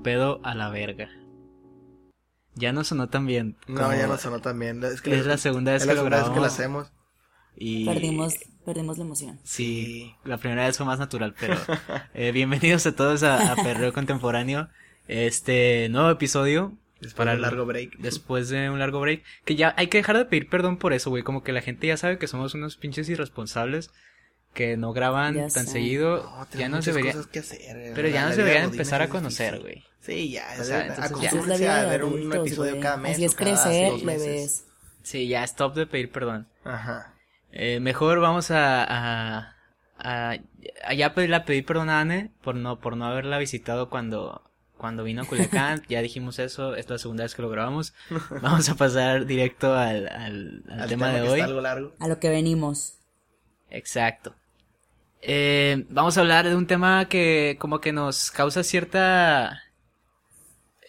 ¿Qué pedo a la verga? Ya no sonó tan bien. No, ya no sonó tan bien. Es, que Es la segunda vez es que la lo segunda vez que lo grabamos. hacemos. Y... Perdimos, perdimos la emoción. Sí, la primera vez fue más natural, pero eh, bienvenidos a todos a, a Perreo Contemporáneo. Este nuevo episodio. Después para de el- un largo break. Después de un largo break. Que ya hay que dejar de pedir perdón por eso, güey. Como que la gente ya sabe que somos unos pinches irresponsables que no graban Ya tan sé. seguido. No, ya tenemos nos muchas debería. cosas que hacer. eh, Pero ya nos vida deberían empezar a conocer, güey. Sí, ya, O sea, sea, entonces ya. Esa es la acostúmbrense vida a de ver un adultos, episodio cada mes. Así es crecer, bebés. Sí, ya stop de pedir perdón. Ajá. Eh, mejor vamos a, a, a, a ya pedirle a pedir perdón a Anne por no, por no haberla visitado cuando, cuando vino a Culiacán. ya dijimos eso, es la segunda vez que lo grabamos. Vamos a pasar directo al, al, al Al tema, de hoy. Está algo largo. A lo que venimos. Exacto. Eh, vamos a hablar de un tema que como que nos causa cierta...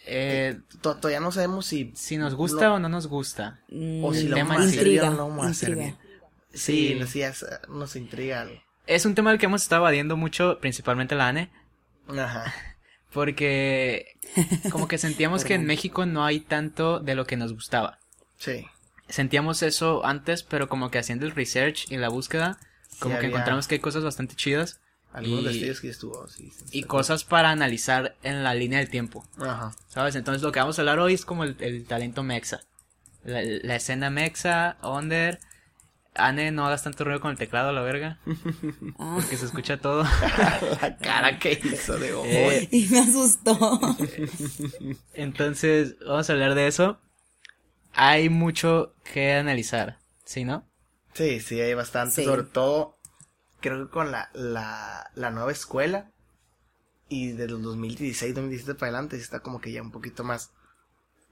Eh, To- Todavía no sabemos si. si nos gusta o no nos gusta. O si lo tema vamos a en hacer bien intriga, o no vamos a hacer. Sí, Sí. sí, es- nos intriga algo. Es un tema del que hemos estado evadiendo mucho, principalmente la Anne. Ajá. Porque como que sentíamos que en. México no hay tanto de lo que nos gustaba. Sí. Sentíamos eso antes, pero como que haciendo el research y la búsqueda, como que había- encontramos que hay cosas bastante chidas Algunos Y- destellos que estuvo, sí. sí, y cosas para analizar en la línea del tiempo, Ajá. ¿sabes? Entonces lo que vamos a hablar hoy es como el, el talento mexa. La, la escena mexa, under... Anne, no hagas tanto ruido con el teclado, a la verga, porque se escucha todo. La cara que hizo de ojo. Eh, y me asustó. Entonces, vamos a hablar de eso. Hay mucho que analizar, ¿sí, no? Sí, sí, hay bastante. Sí. Sobre todo, creo que con la, la, la nueva escuela y de los 2016, 2017 para adelante, está como que ya un poquito más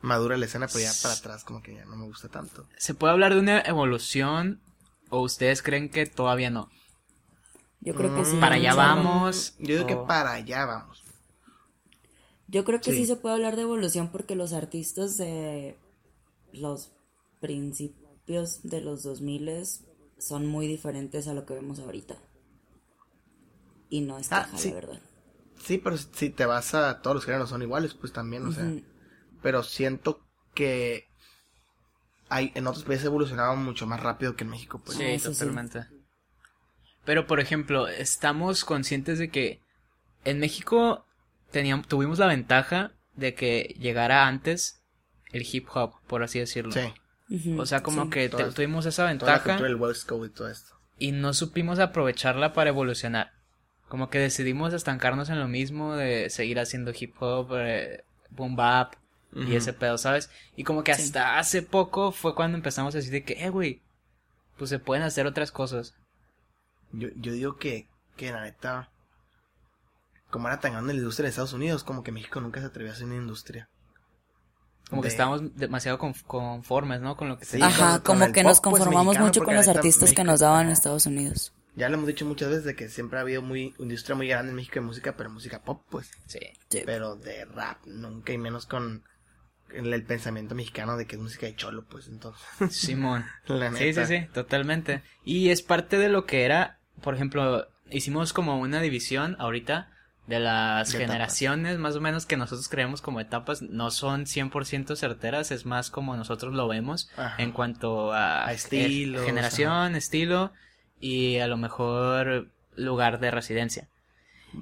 madura la escena, pero ya para atrás como que ya no me gusta tanto. ¿Se puede hablar de una evolución o ustedes creen que todavía no? Yo creo que sí. Para allá vamos. Yo digo que para allá vamos. Yo creo que sí. Sí. se puede hablar de evolución porque los artistas de los principios de los 2000 son muy diferentes a lo que vemos ahorita. Y no es Ah, sí. la verdad. Sí, pero si te vas a todos los géneros son iguales, pues también, o sea. Pero siento que hay, en otros países evolucionaban mucho más rápido que en México, pues. Sí. totalmente. Pero, por ejemplo, estamos conscientes de que en México teníamos, tuvimos la ventaja de que llegara antes el hip hop, por así decirlo. Sí. O sea, como sí. que te- tuvimos esa Toda la ventaja West Coast y todo esto. y no supimos aprovecharla para evolucionar. Como que decidimos estancarnos en lo mismo de seguir haciendo hip hop, eh, boom bap y ese pedo, ¿sabes? Y como que Sí. hasta hace poco fue cuando empezamos a decir de que, eh, güey, pues se pueden hacer otras cosas. Yo, yo digo que, que la neta, como era tan grande la industria de Estados Unidos, como que México nunca se atrevió a hacer una industria. Como que estábamos demasiado conf- conformes, ¿no? Con lo que Sí. Ajá, con- como que nos pop, pues, conformamos mucho con los neta, artistas que nos daban en. Estados Unidos. Ya lo hemos dicho muchas veces de que siempre ha habido muy industria muy grande en México de música, pero música pop, pues. Sí. Sí. Pero de rap, nunca y menos con el, el pensamiento mexicano de que es música de cholo, pues entonces. Simón. La Sí, sí, neta. sí, totalmente. Y es parte de lo que era, por ejemplo, hicimos como una división ahorita de las De generaciones, más o menos que nosotros creemos como etapas, no son 100% certeras, es más como nosotros lo vemos Ajá. en cuanto a, A eh, estilos, generación, estilo y a lo mejor lugar de residencia.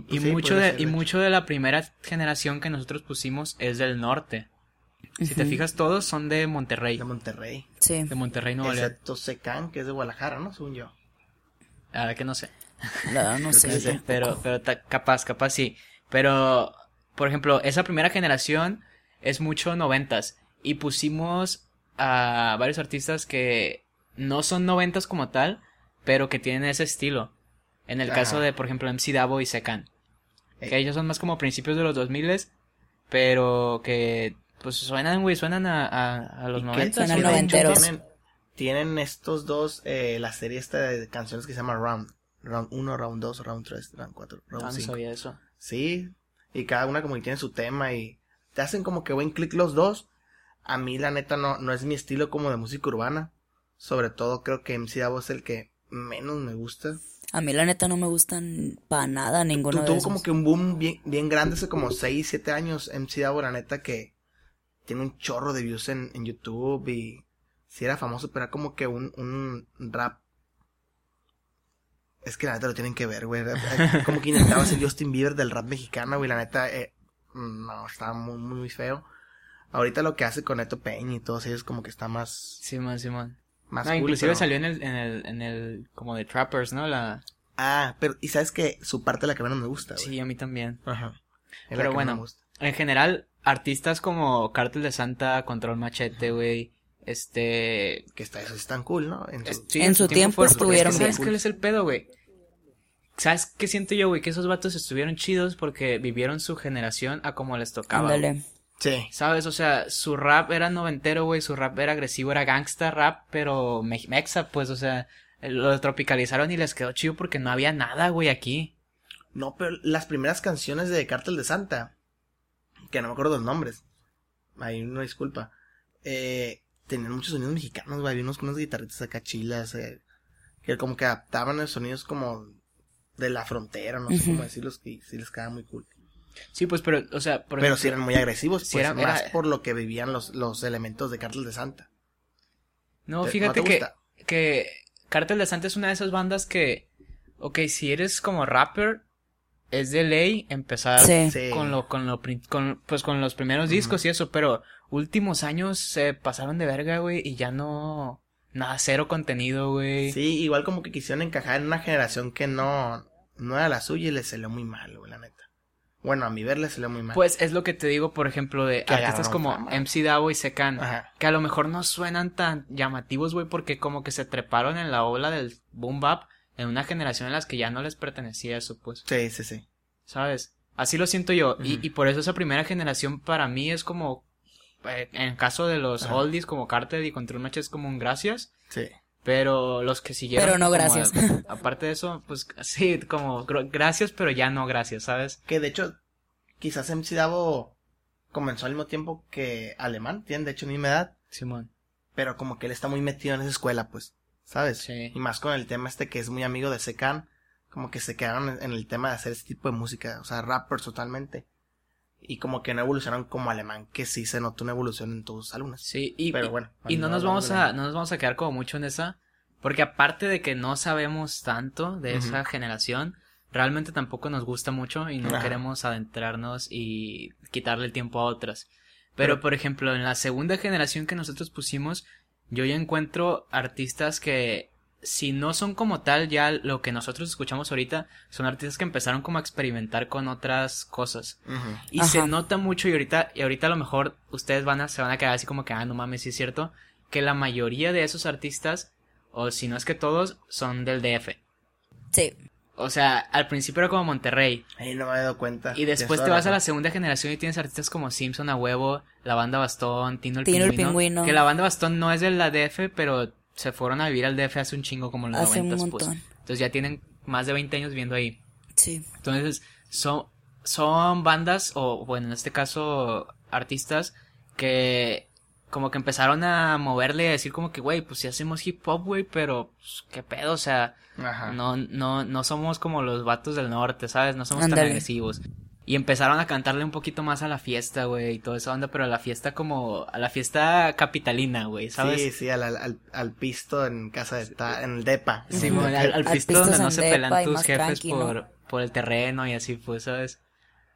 Y Sí, mucho de y hecho. mucho de la primera generación que nosotros pusimos es del norte. Si te fijas todos son de Monterrey, De Monterrey. Sí. de Monterrey Nuevo León. Excepto Secan, que es de Guadalajara, ¿no? Según yo. Verdad que no sé. No, no sé. Pero, pero ta- capaz, capaz sí. Pero, por ejemplo, esa primera generación es mucho noventas. Y pusimos a varios artistas que no son noventas como tal, pero que tienen ese estilo. En el Ajá. caso de, por ejemplo, MC Davo y Secan. Eh. Que ellos son más como principios de los 2000 pero que pues suenan, güey, suenan a, a, a los noventas. Suenan noventeros. Tienen estos dos, eh, la serie esta de canciones que se llama Round. Round 1, Round 2, Round 3, Round 4, Ah, Round no 5. sabía eso. Sí, y cada una como que tiene su tema y te hacen como que buen clic los dos. A mí la neta no, no es mi estilo como de música urbana. Sobre todo creo que MC Davo es el que menos me gusta. A mí la neta no me gustan para nada ninguno Tu- de tuvo esos. como que un boom bien, bien grande hace como 6, 7 años. MC Davo, la neta, que tiene un chorro de views en, en YouTube y sí era famoso, pero era como que un, un rap. Es que la neta lo tienen que ver, güey. Como que intentaba ser Justin Bieber del rap mexicano, güey. La neta, eh, no, estaba muy, muy feo. Ahorita lo que hace con Neto Peña y todos ellos como que está más, Simón, Simón. más No, cool, inclusive pero- salió en el, en el, en el, como de Trappers, ¿no? La, Ah, pero, y sabes que su parte es la que menos me gusta, güey. sí, a mí también. Ajá. Es Pero bueno. En general, artistas como Cártel de Santa, Control Machete, güey, este... Que está, eso es tan cool, ¿no? En su- es- sí, En su tiempo estuvieron es que ¿Sabes bien. cuál es el pedo, güey? ¿Sabes qué siento yo, güey? Que esos vatos estuvieron chidos porque vivieron su generación a como les tocaba. Ándale. Sí. ¿Sabes? O sea, su rap era noventero, güey, su rap era agresivo, era gangsta rap, pero me- mexa, pues, o sea, lo tropicalizaron y les quedó chido porque no había nada, güey, aquí. No, pero las primeras canciones de Cártel de Santa, que no me acuerdo los nombres, ahí una disculpa, eh, tenían muchos sonidos mexicanos, güey, había unos, unas guitarritas acá chilas, eh, que como que adaptaban los sonidos como de la frontera, no sé cómo decirlos, que sí les quedaba muy cool. Sí, pues, pero, o sea, por pero ejemplo- sí eran muy agresivos, sí pues, era- más era- por lo que vivían los, los elementos de Cártel de Santa. No, ¿Te- fíjate no que, gusta? que Cártel de Santa es una de esas bandas que, ok, si eres como rapper, es de ley empezar Sí. Sí. con lo, con lo, con, pues con los primeros discos y eso, pero últimos años se pasaron de verga, güey, y ya no, nada, cero contenido, güey. Sí, igual como que quisieron encajar en una generación que no, no era la suya y les salió muy mal, güey, la neta. Bueno, a mi ver les salió muy mal. Pues es lo que te digo, por ejemplo, de Que artistas como fama. MC Davo y Secan, que a lo mejor no suenan tan llamativos, güey, porque como que se treparon en la ola del boom bap en una generación en las que ya no les pertenecía eso, pues. Sí, sí, sí. ¿Sabes? Así lo siento yo. y, y por eso esa primera generación para mí es como. Eh, en caso de los Ajá. oldies como Cartel y Control Match es como un gracias. Sí. Pero los que siguieron. Pero no gracias. aparte de eso, pues sí, como gr- gracias, pero ya no gracias, ¿sabes? Que de hecho, quizás MC Davo comenzó al mismo tiempo que Alemán, tienen de hecho misma edad, Simón. pero como que él está muy metido en esa escuela, pues, ¿sabes? Sí. Y más con el tema este que es muy amigo de Secan, como que se quedaron en- en el tema de hacer este tipo de música, o sea, rappers totalmente. Y como que no evolucionaron como Alemán, que sí se notó una evolución en todos sus álbumes. Sí, y, Pero bueno, y no no nos vamos a, no nos vamos a quedar como mucho en esa, porque aparte de que no sabemos tanto de esa generación, realmente tampoco nos gusta mucho y no Ajá. queremos adentrarnos y quitarle el tiempo a otras. Pero, Pero- por ejemplo, en la segunda generación que nosotros pusimos, yo ya encuentro artistas que si no son como tal ya lo que nosotros escuchamos ahorita, son artistas que empezaron como a experimentar con otras cosas. Y Ajá. se nota mucho y ahorita, y ahorita a lo mejor ustedes van a, se van a quedar así como que, ah, no mames, sí es cierto, que la mayoría de esos artistas, o si no es que todos, son del DF. Sí. O sea, al principio era como Monterrey. Ahí no me había dado cuenta. Y después te vas a la segunda generación y tienes artistas como Simpson a huevo, la banda Bastón, Tino el, Tino el Pingüino, Pingüino. Que la banda Bastón no es de la DF, pero se fueron a vivir al DF hace un chingo como en los Hace un noventas, pues. Entonces ya tienen más de 20 años viviendo ahí. Sí. Entonces, son, son bandas, o bueno, en este caso, artistas, que como que empezaron a moverle y a decir como que, güey, pues si hacemos hip hop, güey, pero, pues, qué pedo, o sea, Ajá. no, no, no somos como los vatos del norte, ¿sabes? No somos tan agresivos. Y empezaron a cantarle un poquito más a la fiesta, güey, y toda esa onda, pero a la fiesta como, a la fiesta capitalina, güey, ¿sabes? Sí, sí, al, al, al- pisto en casa de ta- en el depa. Sí, al, al pisto donde no se depa pelan y tus jefes tranqui, ¿no? por, por el terreno y así, pues, ¿sabes?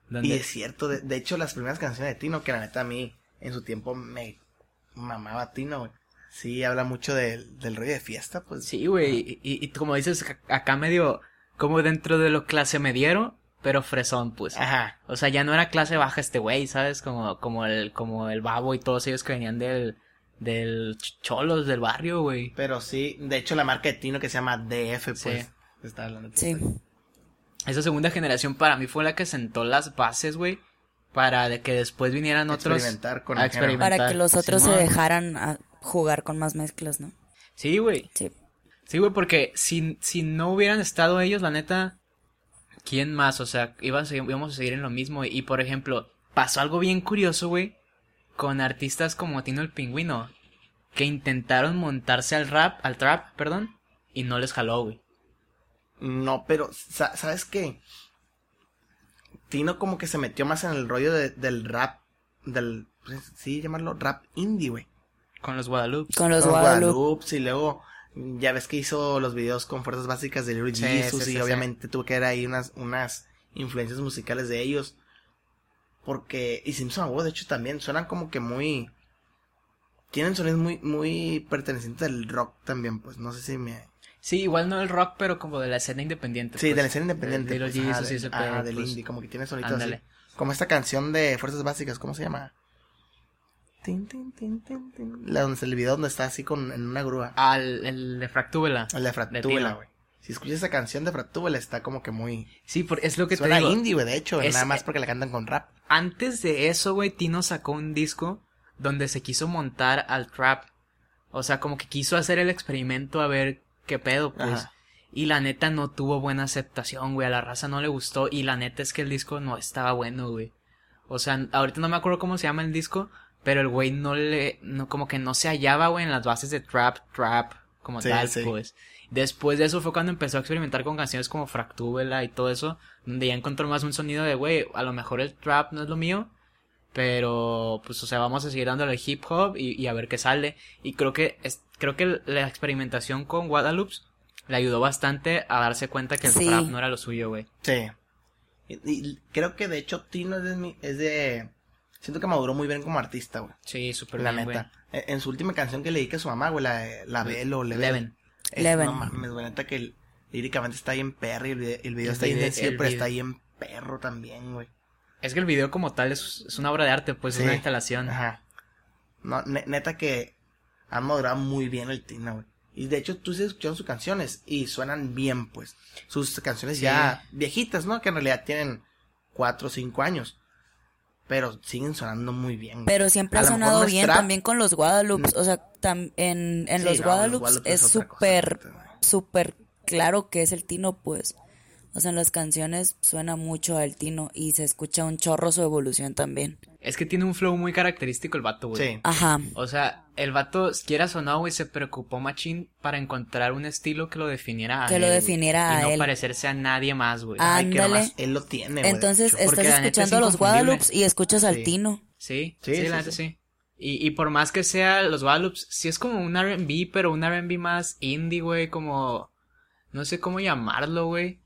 Donde- Y es cierto, de, de hecho, las primeras canciones de Tino, que la neta a mí, en su tiempo, me mamaba Tino, güey. Sí, habla mucho del, del rollo de fiesta, pues. Sí, güey, y, y- y como dices, ac- acá medio, como dentro de lo clase mediero, pero fresón, pues. Ajá. O sea, ya no era clase baja este güey, ¿sabes? Como, como el, como el babo y todos ellos que venían del, del ch- cholos del barrio, güey. Pero sí, de hecho, la marca de Tino que se llama DF, pues. Sí. Está hablando. Sí. Esa segunda generación para mí fue la que sentó las bases, güey, para de que después vinieran otros Experimentar con a experimentar. Para que los otros se dejaran a jugar con más mezclas, ¿no? Sí, güey. Sí. Sí, güey, porque si, si no hubieran estado ellos, la neta, ¿quién más? O sea, iban a íbamos a seguir en lo mismo. Y, por ejemplo, pasó algo bien curioso, güey, con artistas como Tino el Pingüino, que intentaron montarse al rap, al trap, perdón, y no les jaló, güey. No, pero, sa- ¿sabes qué? Tino como que se metió más en el rollo de- del rap, del, pues, sí, llamarlo rap indie, güey. Con los Guadalupe. Con los. Guadalupe, y luego, ya ves que hizo los videos con fuerzas básicas de Little Sí, Jesus, sí, y obviamente tuvo que ver ahí unas, unas influencias musicales de ellos. Porque, y Simpson Abuelo, de hecho, también suenan como que muy, tienen sonidos muy, muy pertenecientes al rock también, pues, no sé si me... Sí, igual no el rock, pero como de la escena independiente. Sí, pues. de la escena independiente. De los pues, Jesus ajá, pedo, del pues. indie, como que tiene sonidos así. Como esta canción de Fuerzas Básicas, ¿cómo se llama? Tin, tin, tin, tin, tin. La donde el video donde está así con en una grúa. Ah, el, el de Fractúbela. El de Fractúbela, güey. Si escuchas esa canción de Fractúbela está como que muy Sí, por- es lo que suena te digo. indie, güey, de hecho, Es- nada más porque la cantan con rap. Antes de eso, güey, Tino sacó un disco donde se quiso montar al trap. O sea, como que quiso hacer el experimento a ver qué pedo, pues. Ajá. Y la neta no tuvo buena aceptación, güey. A la raza no le gustó. Y la neta es que el disco no estaba bueno, güey. O sea, ahorita no me acuerdo cómo se llama el disco. Pero el güey no le. No, como que no se hallaba, güey, en las bases de trap, trap, como Sí, tal, sí. pues. Después de eso fue cuando empezó a experimentar con canciones como Fractúbela y todo eso. Donde ya encontró más un sonido de, güey, a lo mejor el trap no es lo mío. Pero, pues, o sea, vamos a seguir dándole hip hop y, y a ver qué sale. Y creo que, es, creo que la experimentación con Guadalupe le ayudó bastante a darse cuenta que el Sí. trap no era lo suyo, güey. Sí. Y, y creo que de hecho Tino es de, mi- es de siento que maduró muy bien como artista, güey. Sí, súper La bien, güey. neta. En, en su última canción que le dedica a su mamá, güey, la, de- la Velo, Leven. Leven. Es- Leven. No mames, güey, neta que el- líricamente está bien perro y el video, el video El está bien sencillo, pero video. está bien perro también, güey. Es que el video como tal es, es una obra de arte, pues, Sí. es una instalación. Ajá. No, ne- neta que han madurado muy bien el Tina, güey. Y de hecho tú sigues escuchando sus canciones y suenan bien, pues. Sus canciones Sí. ya viejitas, ¿no? Que en realidad tienen cuatro o cinco años. Pero siguen sonando muy bien. Pero siempre ha sonado bien trap. también con los Guadalupe. O sea, tam- en, en Sí, los no, es súper, súper claro que es el Tino, pues. O sea, en las canciones suena mucho al Tino y se escucha un chorro su evolución también. Es que tiene un flow muy característico el vato, güey. Sí. Ajá. O sea, el vato, quieras o no, güey, se preocupó machín para encontrar un estilo que lo definiera a Que él, lo güey. definiera y a no él. parecerse a nadie más, güey. Ay, que nomás él lo tiene, güey. Entonces estás es escuchando a los. Guadalupe y escuchas al Sí. Tino. Sí, Sí, sí, sí, la neta sí. sí. Y, y por más que sea los Guadalupe, sí es como un R&B, pero un R&B más indie, güey, como... No sé cómo llamarlo, güey.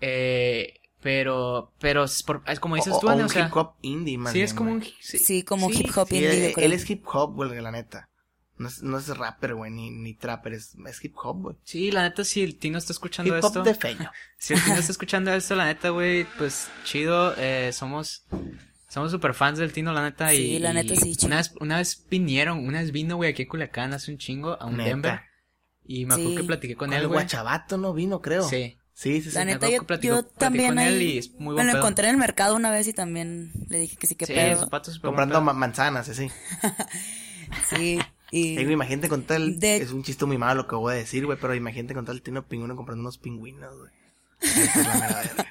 Eh, pero, pero es, por- es como dices O- tú, o un o sea... hip hop indie, más Sí, es como güey. un... Sí, Sí, como sí, hip hop Sí, indie, él, yo creo. él es hip hop, güey, la neta. No es, no es rapper, güey, ni, ni trapper, es, es hip hop, güey. Sí, la neta, si el Tino está escuchando Hip hop esto... de feño. Si el Tino está escuchando esto, la neta, güey, pues chido, eh, somos... Somos super fans del Tino, la neta, y... Sí, la neta, y sí, chido. Una vez, una vez vinieron, una vez vino, güey, aquí a Culiacán hace un chingo, a un Neta. Denver, y me acuerdo Sí. que platiqué con Con él, el güey. guachabato no vino, creo. Sí. Sí, sí, sí. La me neta, yo, yo también con él ahí y es muy me lo pedo. encontré en el mercado una vez y también le dije que sí, que Sí, pedo. sus patos súper Comprando manzanas, así. Sí, y... Imagínate con tal. De- Es un chiste muy malo lo que voy a decir, güey, pero imagínate con tal Tino Pingüino comprando unos pingüinos, güey.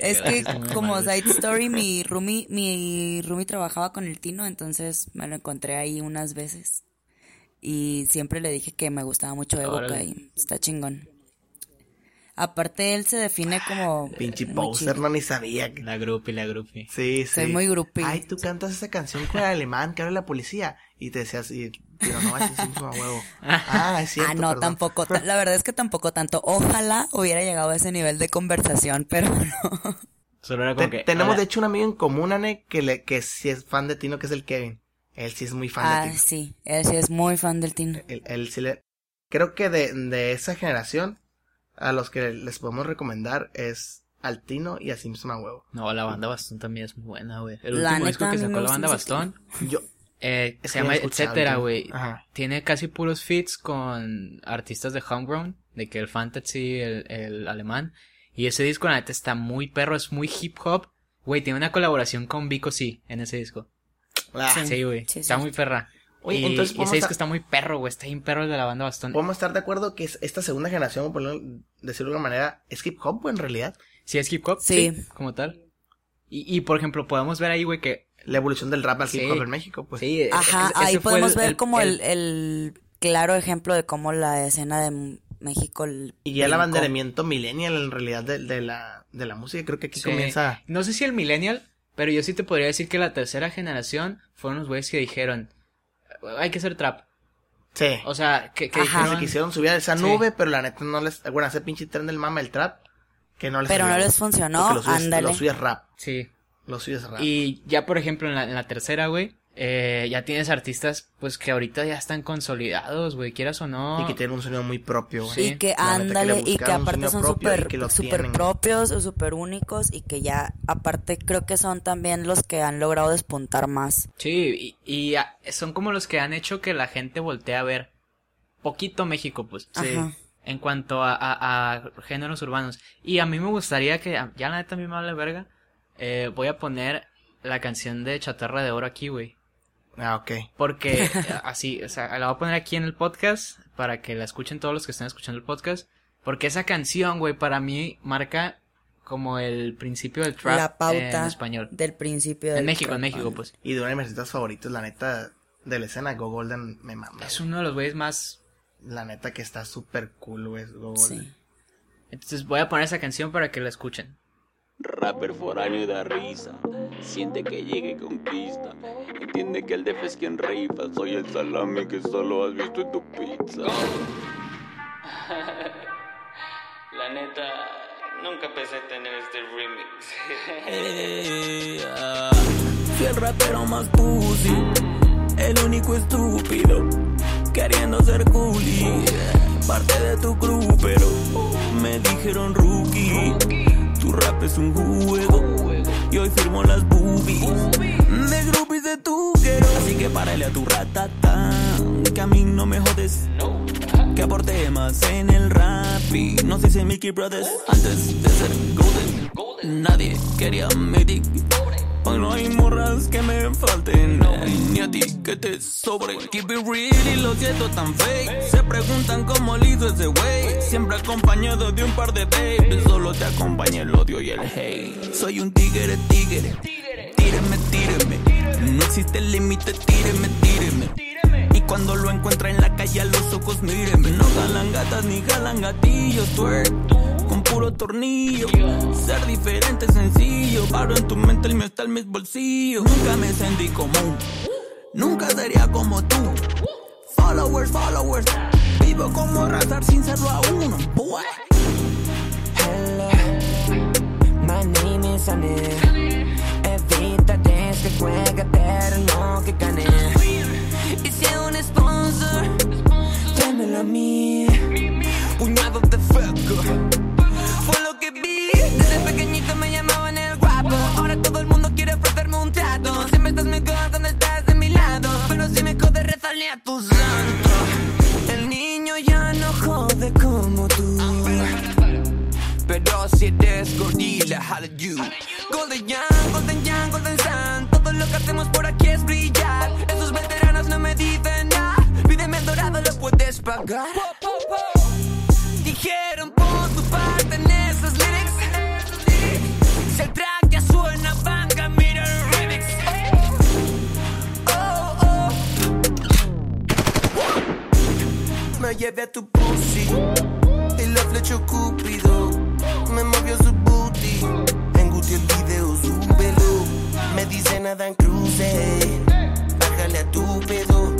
Es que como side story, mi roomie, mi roomie trabajaba con el Tino, entonces me lo encontré ahí unas veces. Y siempre le dije que me gustaba mucho Evoca y está chingón. Aparte él se define como Pinche poser, no ni sabía. que- La grupi, la grupi. Sí, sí. Soy muy groupie. Ay, tú cantas esa canción con el alemán que habla la policía. Y te decías, y, pero no, es un a huevo. Ah, es cierto. ah, no, perdón. tampoco. ta- La verdad es que tampoco tanto. Ojalá hubiera llegado a ese nivel de conversación, pero no. Solo era como Te- que... tenemos hola. de hecho un amigo en común, Ane, que, le, que sí es fan de Tino, que es el Kevin. Él sí es muy fan de Ah, Tino. sí. Él sí es muy fan del Tino. Él, él sí le... Creo que de, de esa generación, a los que les podemos recomendar es al Tino y a Simpson a huevo. No, la banda Bastón también es muy buena, güey. El La último disco que sacó la banda Bastón Yo, eh, se llama Etcétera, güey. Tiene casi puros feats con artistas de Homegrown, de que el Fantasy, el, el alemán. Y ese disco, la neta, está muy perro, es muy hip hop. Güey, tiene una colaboración con Vico C en ese disco. ah, Sí. Sí, güey. sí, está sí. muy perra. Oye, y, entonces y ese disco está muy perro, güey. Está bien perro el de la banda Bastón. podemos estar de acuerdo que es- esta segunda generación, por decirlo de alguna manera, es hip hop, güey, en realidad. Sí, es hip hop. Sí. Como tal. Y, y, por ejemplo, podemos ver ahí, güey, que... La evolución del rap al hip Sí. hop en México, pues. Sí, Ajá, ese ahí podemos el- ver como el- el, el claro ejemplo de cómo la escena de México. el Y ya el abanderamiento millennial en realidad de, de la, de la música, creo que aquí Sí. comienza... No sé si el millennial, pero yo sí te podría decir que la tercera generación fueron los güeyes que dijeron, hay que hacer trap. Sí. O sea, que, que Ajá. que se quisieron subir a esa Sí. nube, pero la neta no les... Bueno, ese pinche tren del mama, el trap, que no les Pero no les funcionó, lo suyo es- ándale. Lo suyo es rap. Sí. Lo suyo es rap. Y ya, por ejemplo, en la, en la tercera, güey, eh, ya tienes artistas, pues, que ahorita ya están consolidados, güey, quieras o no. Y que tienen un sonido muy propio, güey. Sí. y que ándale, y que aparte son súper super propios o súper únicos y que ya aparte creo que son también los que han logrado despuntar más. Sí, y, y, son como los que han hecho que la gente voltee a ver poquito México, pues. Sí. Ajá. En cuanto a, a- a géneros urbanos. Y a mí me gustaría que, ya la neta a mí me vale verga, eh, voy a poner la canción de Chatarra de Oro aquí, güey. Ah, ok. Porque así, o sea, la voy a poner aquí en el podcast para que la escuchen todos los que estén escuchando el podcast. Porque esa canción, güey, para mí marca como el principio del trap La pauta en español. del principio del En México, en México, pues. Y de uno de mis artistas favoritos, la neta, de la escena, Go Golden me mama. Es uno de los güeyes más... La neta que está súper cool, güey, Go Golden. Sí. Entonces voy a poner esa canción para que la escuchen. Rapper foráneo da risa, siente que llega y conquista. Entiende que el def es quien rifa, soy el salami que solo has visto en tu pizza. La neta, nunca pensé tener este remix. Eh, ah, Fui el rapero más pussy, el único estúpido, queriendo ser coolie. Parte de tu crew, pero me dijeron rookie. Rap es un juego, y hoy firmo las boobies. De groupies de tu quiero, así que párale a tu ratata, que a mí no me jodes. Que aporté más en el rap y no se dice Mickey Brothers antes de ser golden. Nadie quería Medic. Hoy no hay morras que me falten, ni a ti que te sobre. Keep it real y lo siento tan fake. Se preguntan cómo le hizo ese güey. Siempre acompañado de un par de babes. Solo te acompaña el odio y el hate. Soy un tigre, tigre. Tíreme, tíreme. No existe límite, tíreme, tíreme. Y cuando lo encuentra en la calle a los ojos, míreme. No jalan gatas ni jalan gatillos, twerk. Tornillo. Ser diferente es sencillo. Paro en tu mente, el mío está en mis bolsillos. Nunca me sentí común. Nunca sería como tú. Followers, followers. Vivo como razar sin serlo aún. Boy. Hello, my name is Anne. Evítate este juega eterno que gané. Y si un sponsor, tráemelo a mí. Fuego. Fue lo que vi. Desde pequeñito me llamaban el guapo. Ahora todo el mundo quiere ofrecerme un trato. Siempre estás mejor cuando estás de mi lado. Pero si me jodes, rezarle a tu santo. El niño ya no jode como tú. Pero si eres gorila, do you? Golden Young, Golden Young, Golden Sun Todo lo que hacemos por aquí es brillar Esos veteranos no me dicen nada Pídeme dorado, lo puedes pagar Dijeron Me llevé a tu pussy y la flechó Cúpido me movió su booty. En Gucci el video, súbelo. Me dice nada en cruce. Bájale a tu pedo.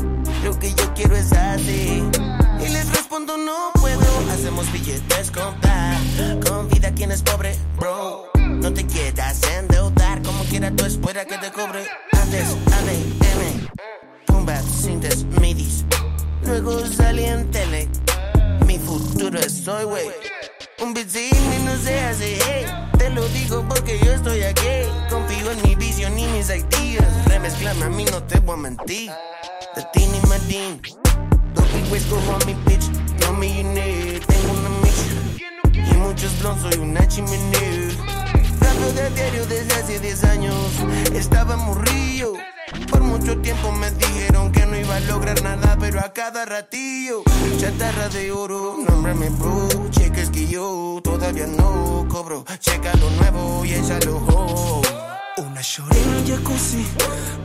Lo que yo quiero es así. Y les respondo, no puedo. Hacemos billetes con. Con vida, quien es pobre, bro. No te quieras endeudar. Como quiera, tú espera que te cobre. Antes, ADM. Tumba, cintas, midis. Luego salí en tele. Mi futuro es hoy, wey. Un beat mí no se hace, hey. Te lo digo porque yo estoy aquí. Confío en mi visión y mis ideas. Remezclame a mí, no te voy a mentir. De Tini Martín. Dopey West como a mi bitch. No millionaire, tengo una mission. Y muchos blondes, soy una chimenea. Cambio de diario desde hace 10 años. Estaba morrillo. Por mucho tiempo me dijeron que no iba a lograr nada, pero a cada ratillo. Chatarra de oro, nómbrame bro. Cheques que yo todavía no cobro. Checa lo nuevo y échalo ho. Una shorty en el jacuzzi.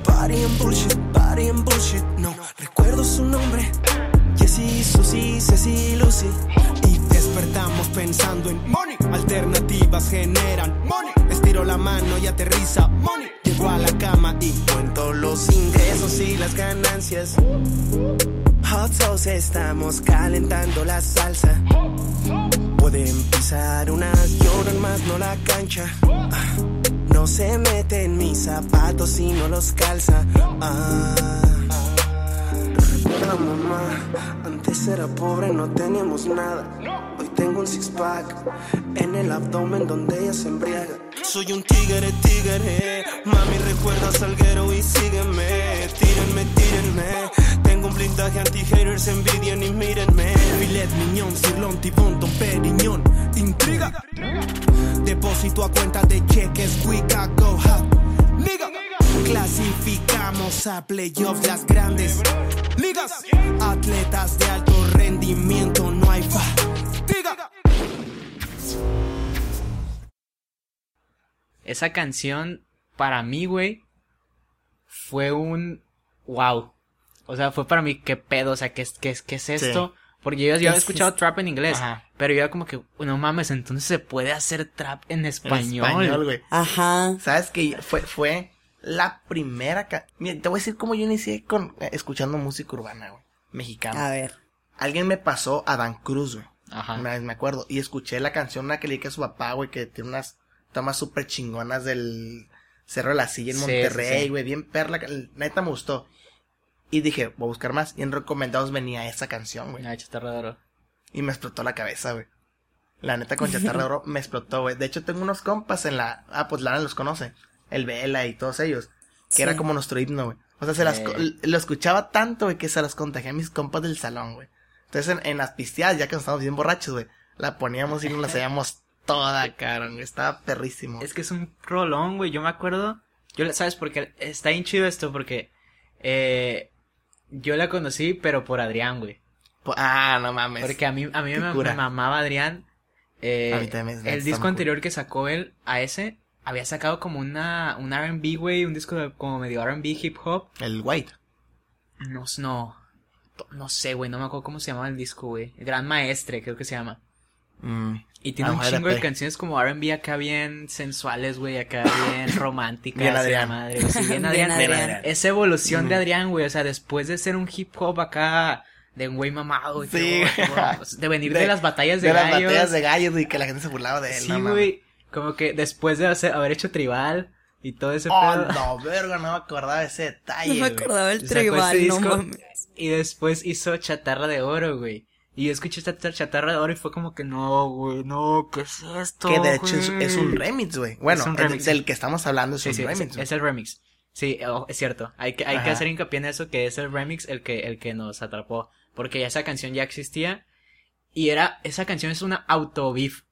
Party en bullshit, party en bullshit. No recuerdo su nombre. Jessie, Susie, Ceci, Lucy. Y despertamos pensando en money. Alternativas generan money. Estiro la mano y aterriza money. Llego a la cama y Cuento los ingresos y las ganancias. Hot sauce, estamos calentando la salsa. Pueden pisar unas, lloran más, no la cancha. Ah, No se mete en mis zapatos y no los calza. Ah. Recuerda mamá, antes era pobre, no teníamos nada. Hoy tengo un six pack en el abdomen donde ella se embriaga. Soy un tigre, tigre. Mami, recuerda Salguero y sígueme. Tírenme, tírenme. Tengo un blindaje anti-haters, envidian y mírenme. filet miñón, sirlón, tibón, don periñón. Intriga. Depósito a cuenta de cheques, we got go hot. Nigga. Clasificamos a playoffs las grandes ligas. Atletas de alto rendimiento, no hay fatiga. Esa canción, para mí, güey, fue un wow. O sea, fue para mí, qué pedo, o sea, qué, es- qué, es- qué es esto. Porque yo, yo había Es- escuchado es- trap en inglés, Ajá. Pero yo era como que, no mames, entonces se puede hacer trap en En español. español, güey. Ajá. ¿Sabes que fue, fue la primera... ca- Mira, te voy a decir cómo yo inicié con, eh, escuchando música urbana, güey. Mexicana. A ver. Alguien me pasó a Dan Cruz, güey. Ajá. Una vez me acuerdo. Y escuché la canción, una que le dije a su papá, güey, que tiene unas tomas súper chingonas del Cerro de la Silla en Sí, Monterrey, sí, sí. güey. Bien perla. Neta me gustó. Y dije, voy a buscar más. Y en recomendados venía esa canción, güey. Oro. Y me explotó la cabeza, güey. La neta con Chatarra de Oro me explotó, güey. De hecho, tengo unos compas en la... Ah, pues Lara los conoce. El Vela y todos ellos. Que Sí. era como nuestro himno, güey. O sea, se las... Lo escuchaba tanto, güey, que se las contagié a mis compas del salón, güey. Entonces, en, en las pisteadas, ya que nos estábamos bien borrachos, güey, la poníamos y nos la hacíamos toda, cabrón. Estaba perrísimo. Es que es un rolón, güey. Yo me acuerdo. Yo, ¿sabes? Porque está bien chido esto, porque eh, yo la conocí, pero por Adrián, güey. Po- Ah, no mames. Porque a mí, a mí me, me mamaba Adrián. Eh, A mí también me- el disco anterior que sacó él a ese había sacado como una un R&B, güey, un disco de- como medio R&B hip hop. El White. No, no, no sé, güey, no me acuerdo cómo se llamaba el disco, güey. Gran Maestre, creo que se llama. Mm. Y tiene Ah, un chingo de canciones como R&B acá bien sensuales, güey, acá bien románticas. Bien Adrián. madre, güey, sí, bien Bien Adrián. Adrián. Esa evolución de Adrián, güey, o sea, después de ser un hip hop acá de un güey mamado, y Sí. todo, de venir de, De- las batallas de, De las gallos. batallas de gallos y que la gente se burlaba de él. Sí, no güey, como que después de hacer- haber hecho tribal y todo ese Oh, pedo. no, verga, no me acordaba de ese detalle. No me acordaba el Sacó ese tribal, no mames. Y después hizo Chatarra de Oro, güey. Y yo escuché esta Chatarra de Oro y fue como que no, güey, no, ¿qué es esto? Que de hecho es, güey?" es un remix, güey. Bueno, Es un el- remix. del que estamos hablando es Sí, un sí, es, remix. güey. es el remix. Sí, oh, es cierto. Hay que, hay que hacer hincapié en eso, que es el remix el que, el que nos atrapó. Porque ya esa canción ya existía. Y era, esa canción es una auto-beef.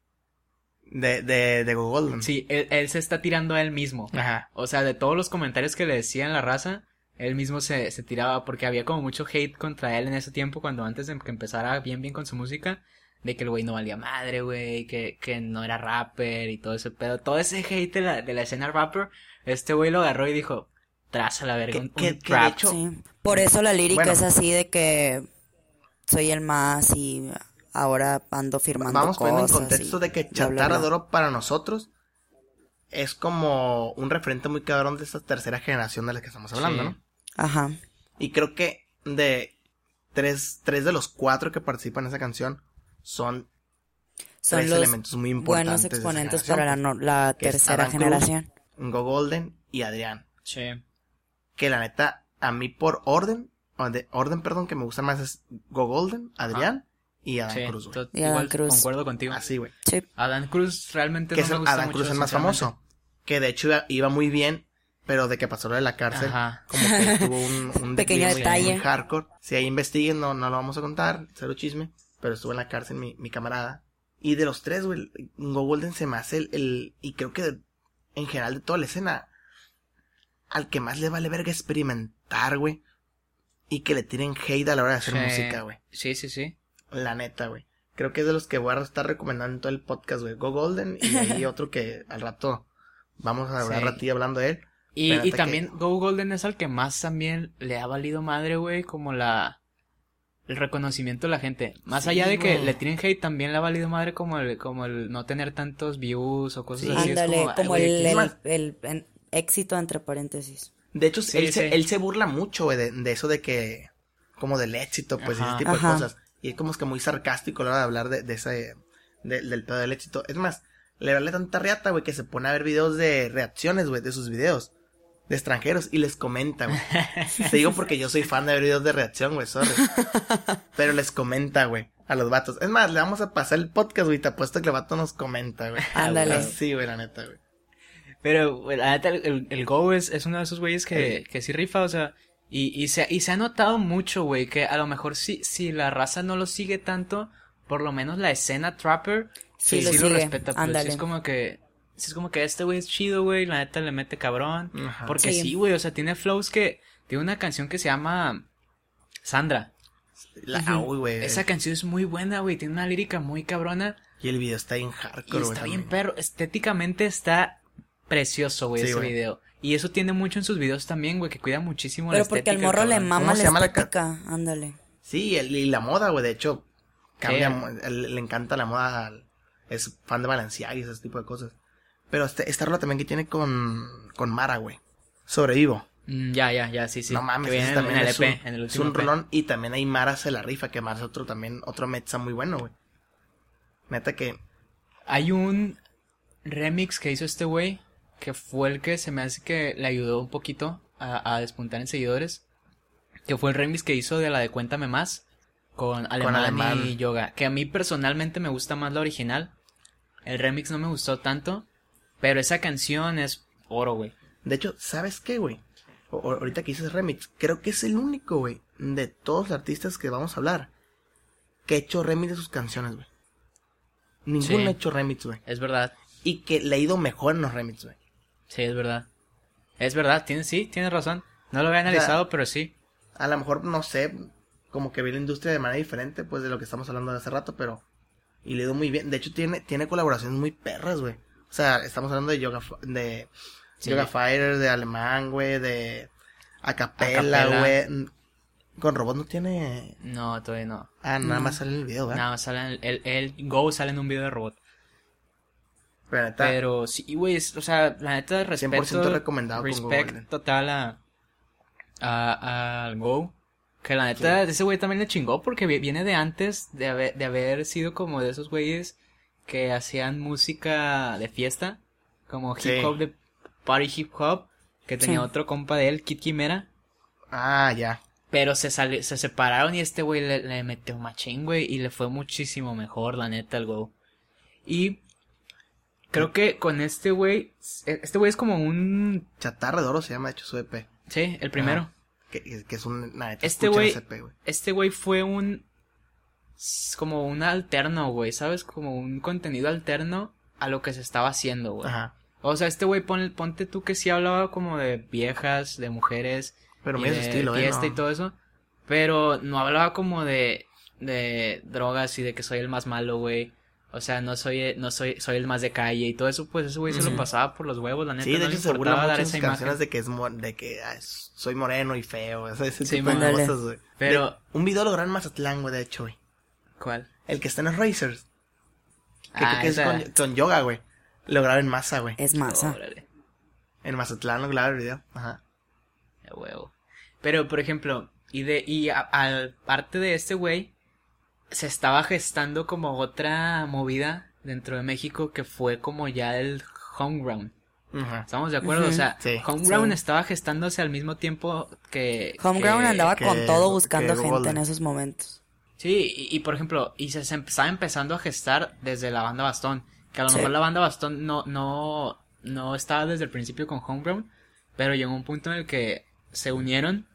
De, de, de Go Golden. Sí, él, él se está tirando a él mismo. Ajá. O sea, de todos los comentarios que le decían la raza, él mismo se, se tiraba porque había como mucho hate contra él en ese tiempo, cuando antes de que empezara bien bien con su música, de que el güey no valía madre, güey, que, que no era rapper y todo ese pedo. Todo ese hate de la, de la escena rapper, este güey lo agarró y dijo, traza la verga, Que- un, un que- que de trap". hecho- Sí. Por eso la lírica Bueno. es así de que soy el más y ahora ando firmando Vamos poniendo en cosas contexto de que Chatarra de Oro para nosotros es como un referente muy cabrón de esta tercera generación de la que estamos hablando, Sí. ¿no? Ajá. Y creo que de tres, tres de los cuatro que participan en esa canción son Son tres los elementos muy importantes. buenos de esa exponentes para la, no- tercera Cruz, generación. Go Golden y Adrián. Sí. Que la neta, a mí por orden, de orden, perdón, que me gusta más es Go Golden, Adrián y Adán Sí, Cruz, güey. Y Adán igual Cruz. concuerdo contigo. Así, güey. Sí. Adán Cruz realmente Que no es me el gusta mucho, Cruz el más famoso. Que de hecho iba, iba muy bien, pero de que pasó lo de la cárcel, Ajá. como que tuvo un, un Pequeño muy- detalle. muy hardcore. Si ahí investiguen, no, no lo vamos a contar, cero chisme, pero estuvo en la cárcel mi, mi camarada. Y de los tres, güey, Go Golden se me hace el, el- y creo que en general de toda la escena, al que más le vale verga experimentar, güey. Y que le tiren hate a la hora de hacer Sí. música, güey. Sí, sí, sí. La neta, güey. Creo que es de los que voy a estar recomendando en todo el podcast, güey. Go Golden y hay otro que al rato vamos a hablar Sí. a ti hablando de él. Y, y también Go Golden es al que más también le ha valido madre, güey, como la el reconocimiento de la gente. Más Sí, allá de que le tienen hate, también le ha valido madre como el, como el no tener tantos views o cosas Sí. así. Es Ándale, como, el, ¿qué el, el- éxito entre paréntesis. De hecho, Sí, él, sí. Se, él se burla mucho, güey, de, de eso de que, como del éxito, pues, y Ajá. ese tipo Ajá. de cosas. Y es como es que muy sarcástico a la hora de hablar de, de ese, de- del pedo del éxito. Es más, le vale tanta reata, güey, que se pone a ver videos de reacciones, güey, de sus videos. De extranjeros y les comenta, güey. Te digo porque yo soy fan de ver videos de reacción, güey, sorry. Pero les comenta, güey, a los vatos. Es más, le vamos a pasar el podcast, güey, te apuesto que el vato nos comenta, güey. Ándale. Así, güey, la neta, güey. Pero, la neta, el, el, el Go es, es uno de esos güeyes que, Sí. que sí rifa, o sea, y, y, se, y se ha notado mucho, güey, que a lo mejor si, si la raza no lo sigue tanto, por lo menos la escena trapper, Sí, sí, lo sí lo respeta, pues sí es como que, sí es como que este güey es chido, güey, la neta le mete cabrón, Ajá. porque Sí. sí, güey, o sea, tiene flows que, tiene una canción que se llama Sandra, La, ah, uy, güey. esa canción es muy buena, güey, tiene una lírica muy cabrona, Y el video está bien y hardcore, güey. está bien también. perro, estéticamente está precioso, güey, Sí, ese güey. video. Y eso tiene mucho en sus videos también, güey, que cuida muchísimo Pero la porque estética. al morro el le cabrón. mama ¿Cómo se la estética, ándale. Sí, el- y la moda, güey, de hecho, cambia, le encanta la moda, al- es fan de Balenciaga y ese tipo de cosas. Pero este, esta rola también que tiene con, con Mara, güey, Sobrevivo. Mm, ya, ya, ya, sí, sí. no mames, viene en, también el es EP, un, en el es último un EP. rolón y también hay Mara se la rifa, que Mara es otro también, otro mezza muy bueno, güey. Neta que, Hay un remix que hizo este güey, que fue el que se me hace que le ayudó un poquito a, a despuntar en seguidores. Que fue el remix que hizo de la de Cuéntame Más con Alemán, Alemán. y Yoga. Que a mí personalmente me gusta más la original. El remix no me gustó tanto. Pero esa canción es oro, güey. de hecho, ¿sabes qué, güey? Ahorita que hice remix, creo que es el único, güey, de todos los artistas que vamos a hablar, que ha hecho remix de sus canciones, güey. Ninguno Sí. ha hecho remix, güey. Es verdad. Y que le ha ido mejor en los remix, güey. Sí, es verdad. Es verdad, tienes, sí, tienes razón. No lo había analizado, pero sí. A lo mejor, no sé, como que ve la industria de manera diferente, pues, de lo que estamos hablando de hace rato, pero... Y le ido muy bien. De hecho, tiene, tiene colaboraciones muy perras, güey. O sea, estamos hablando de Yoga, de Sí. Yoga Fighter, de Alemán, güey, de Acapella, güey. Con Robot no tiene... No, todavía no. Ah, nada más sale en el video, ¿verdad? Nada más sale en el, el, el Go sale en un video de robot. Pero neta, Pero sí, güey, o sea, la neta, respeto. 100% recomendado Respect total a, a, al Go. Que la neta, ese güey también le chingó porque vi- viene de antes de haber, de haber sido como de esos güeyes que hacían música de fiesta. Como hip Sí. hop de party hip hop. Que tenía Sí. otro compa de él, Kid Quimera. Ah, ya. Pero se sali- se separaron y este güey le, le metió machín, güey, y le fue muchísimo mejor, la neta, al Go. Y creo que con este güey, este güey es como un... Chatarra de Oro se llama, de hecho, su EP. Sí, el primero. Ajá. Que, que- es un... Nah, Este escuchen güey, este güey fue un... como un alterno, güey, ¿sabes? Como un contenido alterno a lo que se estaba haciendo, güey. Ajá. O sea, este güey, pon- ponte tú que sí hablaba como de viejas, de mujeres, Pero y de estilo, ¿eh? fiesta No. y todo eso. Pero no hablaba como de, de drogas y de que soy el más malo, güey. O sea, no soy, no soy, soy el más de calle y todo eso, pues ese güey se lo pasaba por los huevos, la neta. Sí, de no hecho se burla mucho dar en esa sus imagen. canciones de que es mo- de que soy moreno y feo, o sea, ese Sí, tipo de cosas, güey. Pero- De- un video lo en Mazatlán, güey, de hecho, güey. ¿Cuál? El que está en los Racers. Que Ah, creo que es con, con yoga, güey. Lo grabaron en Maza, güey. Es masa. Órale, En Mazatlán lo grabaron el video. Ajá. a huevo. Pero, por ejemplo, y de, y a- al parte de este güey, se estaba gestando como otra movida dentro de México que fue como ya el homegrown. Ajá. ¿Estamos de acuerdo? O sea, Sí. Homegrown Sí. estaba gestándose al mismo tiempo que... Homeground que- andaba que- con todo buscando gente Golden. en esos momentos. Sí, y, y, por ejemplo, y se, se estaba empezando a gestar desde la banda Bastón. Que a lo Sí. mejor la banda Bastón no, no, no estaba desde el principio con Homegrown, pero llegó un punto en el que se unieron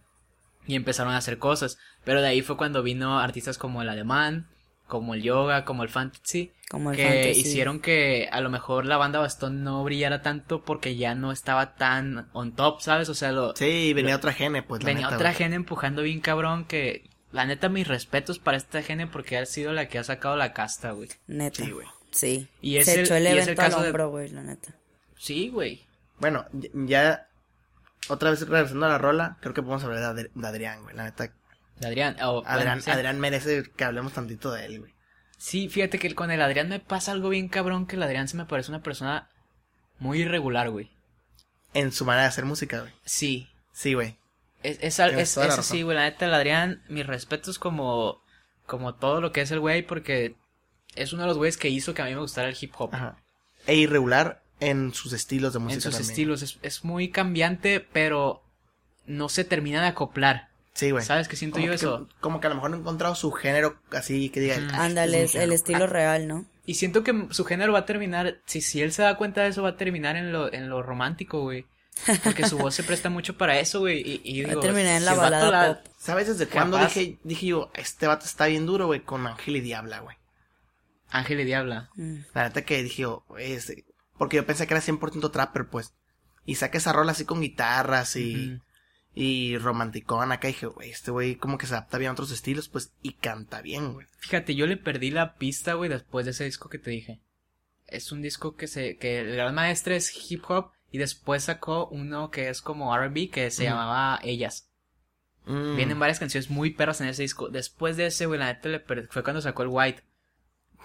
y empezaron a hacer cosas. Pero de ahí fue cuando vino artistas como el Alemán, como el Yoga, como el Fantasy, Como el que fantasy. hicieron que a lo mejor la banda Bastón no brillara tanto porque ya no estaba tan on top, ¿sabes? O sea, lo, Sí, venía otra gene, pues. la venía neta, otra gene empujando bien cabrón que la neta mis respetos para esta gene porque ha sido la que ha sacado la casta, güey. Neta. Sí, güey. Sí. Y es Se el- echó el y es el caso de- hombro, güey, la neta. Sí, güey. Bueno, ya. Otra vez regresando a la rola, creo que podemos hablar de, Adri- de Adrián, güey. La neta, De Adrián. o, bueno, Adrián, sí. Adrián merece que hablemos tantito de él, güey. Sí, fíjate que con el Adrián me pasa algo bien cabrón, que el Adrián se me parece una persona muy irregular, güey. En su manera de hacer música, güey. Sí. Sí, güey. Es, es, es- razón. sí, güey, la neta, el Adrián, mis respetos como, como todo lo que es el güey, porque es uno de los güeyes que hizo que a mí me gustara el hip hop. Ajá. E irregular en sus estilos de música en sus también. estilos, es, es muy cambiante, pero no se termina de acoplar. Sí, güey. ¿Sabes qué siento Como yo que- eso? Como que a lo mejor no he encontrado su género así que diga. "Ah, este Ándale, es el género". estilo real, ¿no? Y siento que su género va a terminar, si, si él se da cuenta de eso, va a terminar en lo, en lo romántico, güey. Porque su voz se presta mucho para eso, güey. Y, y Va a digo, terminar en la si balada la- pop. ¿Sabes desde cuándo dije, dije yo, este vato está bien duro, güey, con Ángel y Diabla, güey? Ángel y Diabla. Mm. La neta que dije yo, güey, este- porque yo pensé que era 100% trapper, pues. Y saqué esa rola así con guitarras y, y romanticón acá. Y dije, güey, este güey como que se adapta bien a otros estilos, pues, y canta bien, güey. Fíjate, yo le perdí la pista, güey, después de ese disco que te dije. Es un disco que se, que el gran maestro es hip hop y después sacó uno que es como R&B que se llamaba Ellas. Mm, Vienen varias canciones muy perras en ese disco. Después de ese, güey, la neta le fue cuando sacó el White.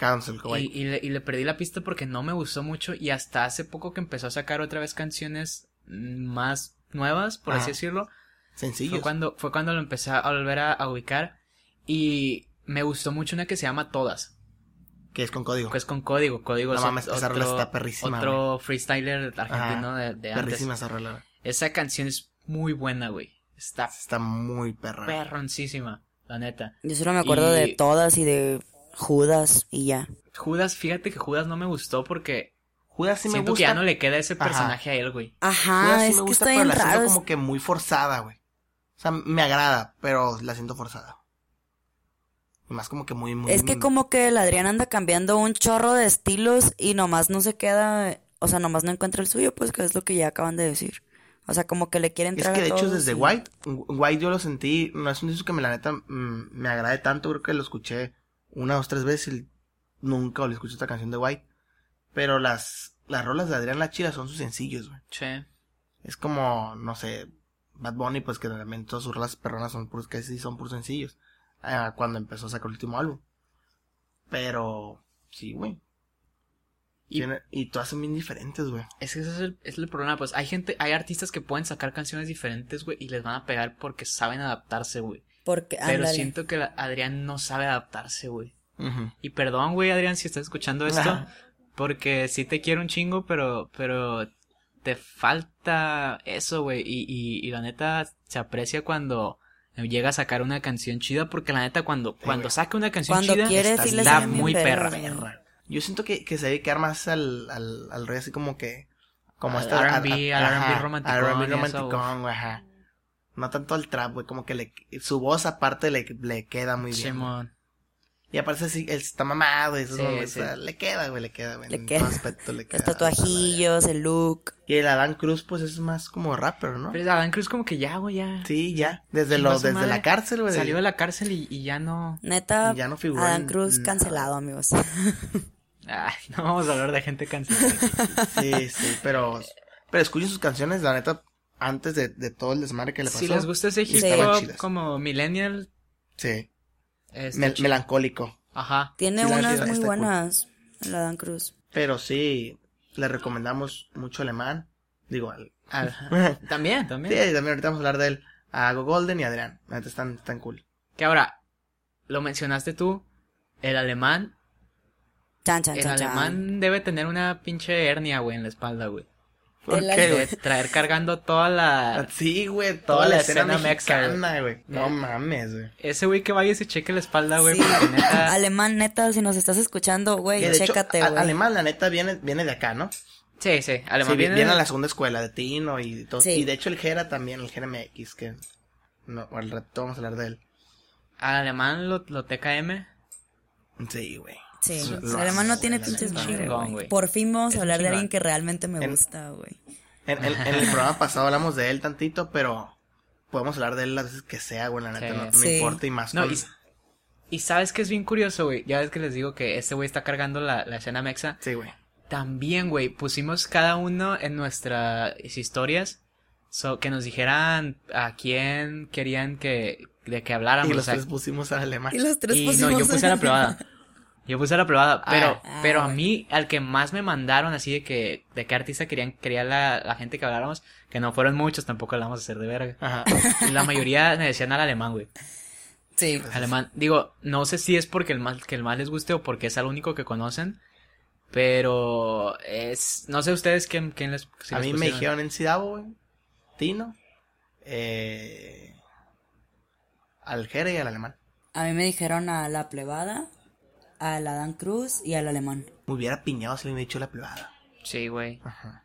Cancel, güey. Y, y le, y le perdí la pista porque no me gustó mucho y hasta hace poco que empezó a sacar otra vez canciones más nuevas, por Ajá. así decirlo. Sencillos. Fue cuando, fue cuando lo empecé a volver a, a ubicar y me gustó mucho una que se llama Todas. Que es con código. Que es con código. Código No es mames, otro, esa rola está perrísima, Otro freestyler argentino Ajá, de, de antes. Perrísima esa rola. güey. Esa canción es muy buena, güey. Está Está muy perra. perroncísima, la neta. Yo solo me acuerdo Y- de todas y de Judas y ya. Judas, fíjate que Judas no me gustó porque Judas sí me siento gusta. que ya no le queda ese Ajá. personaje a él, güey. Ajá, Judas sí es me que gusta, está pero la siento como que muy forzada, güey. O sea, me agrada, pero la siento forzada. Y más como que muy, muy... Es que como que el Adrián anda cambiando un chorro de estilos y nomás no se queda, o sea, nomás no encuentra el suyo, pues que es lo que ya acaban de decir. O sea, como que le quieren Es entrar que de a hecho todos desde y- White, White yo lo sentí, no es un disco que me la neta mm, me agrade tanto, creo que lo escuché una, dos, tres veces y nunca le escuché esta canción de White. Pero las, las rolas de Adrián La Chila son sus sencillos, güey. Che. Es como, no sé, Bad Bunny, pues que realmente todas sus rolas perronas son puros, que sí son puros sencillos. ah, cuando empezó a sacar el último álbum. Pero, sí, güey. Y- Tiene- Y, todas son bien diferentes, güey. Es que ese es el, es el problema, pues hay gente, hay artistas que pueden sacar canciones diferentes, güey, y les van a pegar porque saben adaptarse, güey. Porque, Pero ándale. siento que Adrián no sabe adaptarse, güey. Y perdón, güey, Adrián, si estás escuchando esto, porque sí te quiero un chingo, pero, pero te falta eso, güey. Y, y, y la neta se aprecia cuando llega a sacar una canción chida, porque la neta cuando, cuando güey. saca una canción Cuando chida, quiere, está, sí muy perra. Yo siento que, que se debe quedar más al, al, al rey así como que... Como Al esta- R&B, a- a- al R&B al R&B y eso, romanticón, ajá. No tanto al trap, güey, como que le, su voz aparte le, le queda muy bien. Simón. Y aparte sí, él está mamado y eso, Sí, güey, o sí. sea, le queda, güey, le queda, güey. Le en queda. todo aspecto le queda. Los tatuajillos, el look. Y el Adán Cruz, pues es más como rapper, ¿no? Pero Adán Cruz como que ya, güey, ya. Sí, ya. Desde lo, desde madre. la cárcel, güey. Salió de la cárcel y, y ya no. Neta, Ya no figura Adán Cruz cancelado, amigos. Ay, no vamos a hablar de gente cancelada. Sí, sí, pero. Pero escuchen sus canciones, la neta, antes de, de todo el desmadre que le pasó. si les gusta ese hip hop como millennial, Sí. Mel- chido. melancólico. Ajá. Tiene Sí, la unas muy cool. buenas, el Adán Cruz. Pero sí, le recomendamos mucho alemán. Digo, al. Al- también, Sí, también. también ahorita vamos a hablar de él. A Go Golden y Adrián. La neta están, están cool. Que ahora, lo mencionaste tú, el alemán, Chan, chan, el chan. alemán debe tener una pinche hernia, güey, en la espalda, güey. ¿Por qué, güey? traer cargando toda la... Sí, güey, Toda toda la la escena escena mexa, mexicana, güey. No Eh. mames, güey. Ese güey que vaya y se cheque la espalda, güey, Sí. porque neta... Alemán, neta, si nos estás escuchando, güey, chécate, güey. Alemán, la neta, viene, viene de acá, ¿no? Sí, sí, alemán Sí, viene... viene a la segunda escuela de Tino y todo. Sí. Y de hecho el Jera también, el Jera MX, que no, al rato vamos a hablar de él. Al alemán lo, lo TKM. Sí, güey. Sí, hace, alemán no tiene pinches madre, güey. Por fin vamos a hablar de alguien que realmente me En- gusta, güey. En, en- en el programa pasado hablamos de él tantito, pero podemos hablar de él las veces que sea, güey, la neta, Sí. no, no Sí. importa y más. No, con- y, y sabes que es bien curioso, güey. Ya ves que les digo que este güey está cargando la, la escena mexa. Sí, güey. También, güey, pusimos cada uno en nuestras historias So, que nos dijeran a quién querían que, de que habláramos. Y o los sea, tres pusimos al alemán. Y los tres y no, pusimos yo puse a la privada. Yo puse a la privada, pero, Ah, pero a mí, al que más me mandaron así de que, de qué artista querían, quería la, la gente que habláramos, que no fueron muchos, tampoco la vamos a hacer de verga. Ajá. La mayoría me decían al alemán, güey. Sí. Alemán. Digo, no sé si es porque el más, que el más les guste o porque es el único que conocen. Pero es, no sé ustedes quién, quién les, si a les mí me dijeron en Sidabo, güey. Tino. Eh, al Jere y al alemán. A mí me dijeron a la plebada, al Adán Cruz y al alemán. Me hubiera piñado si le hubiera dicho la privada. Sí, güey. Ajá.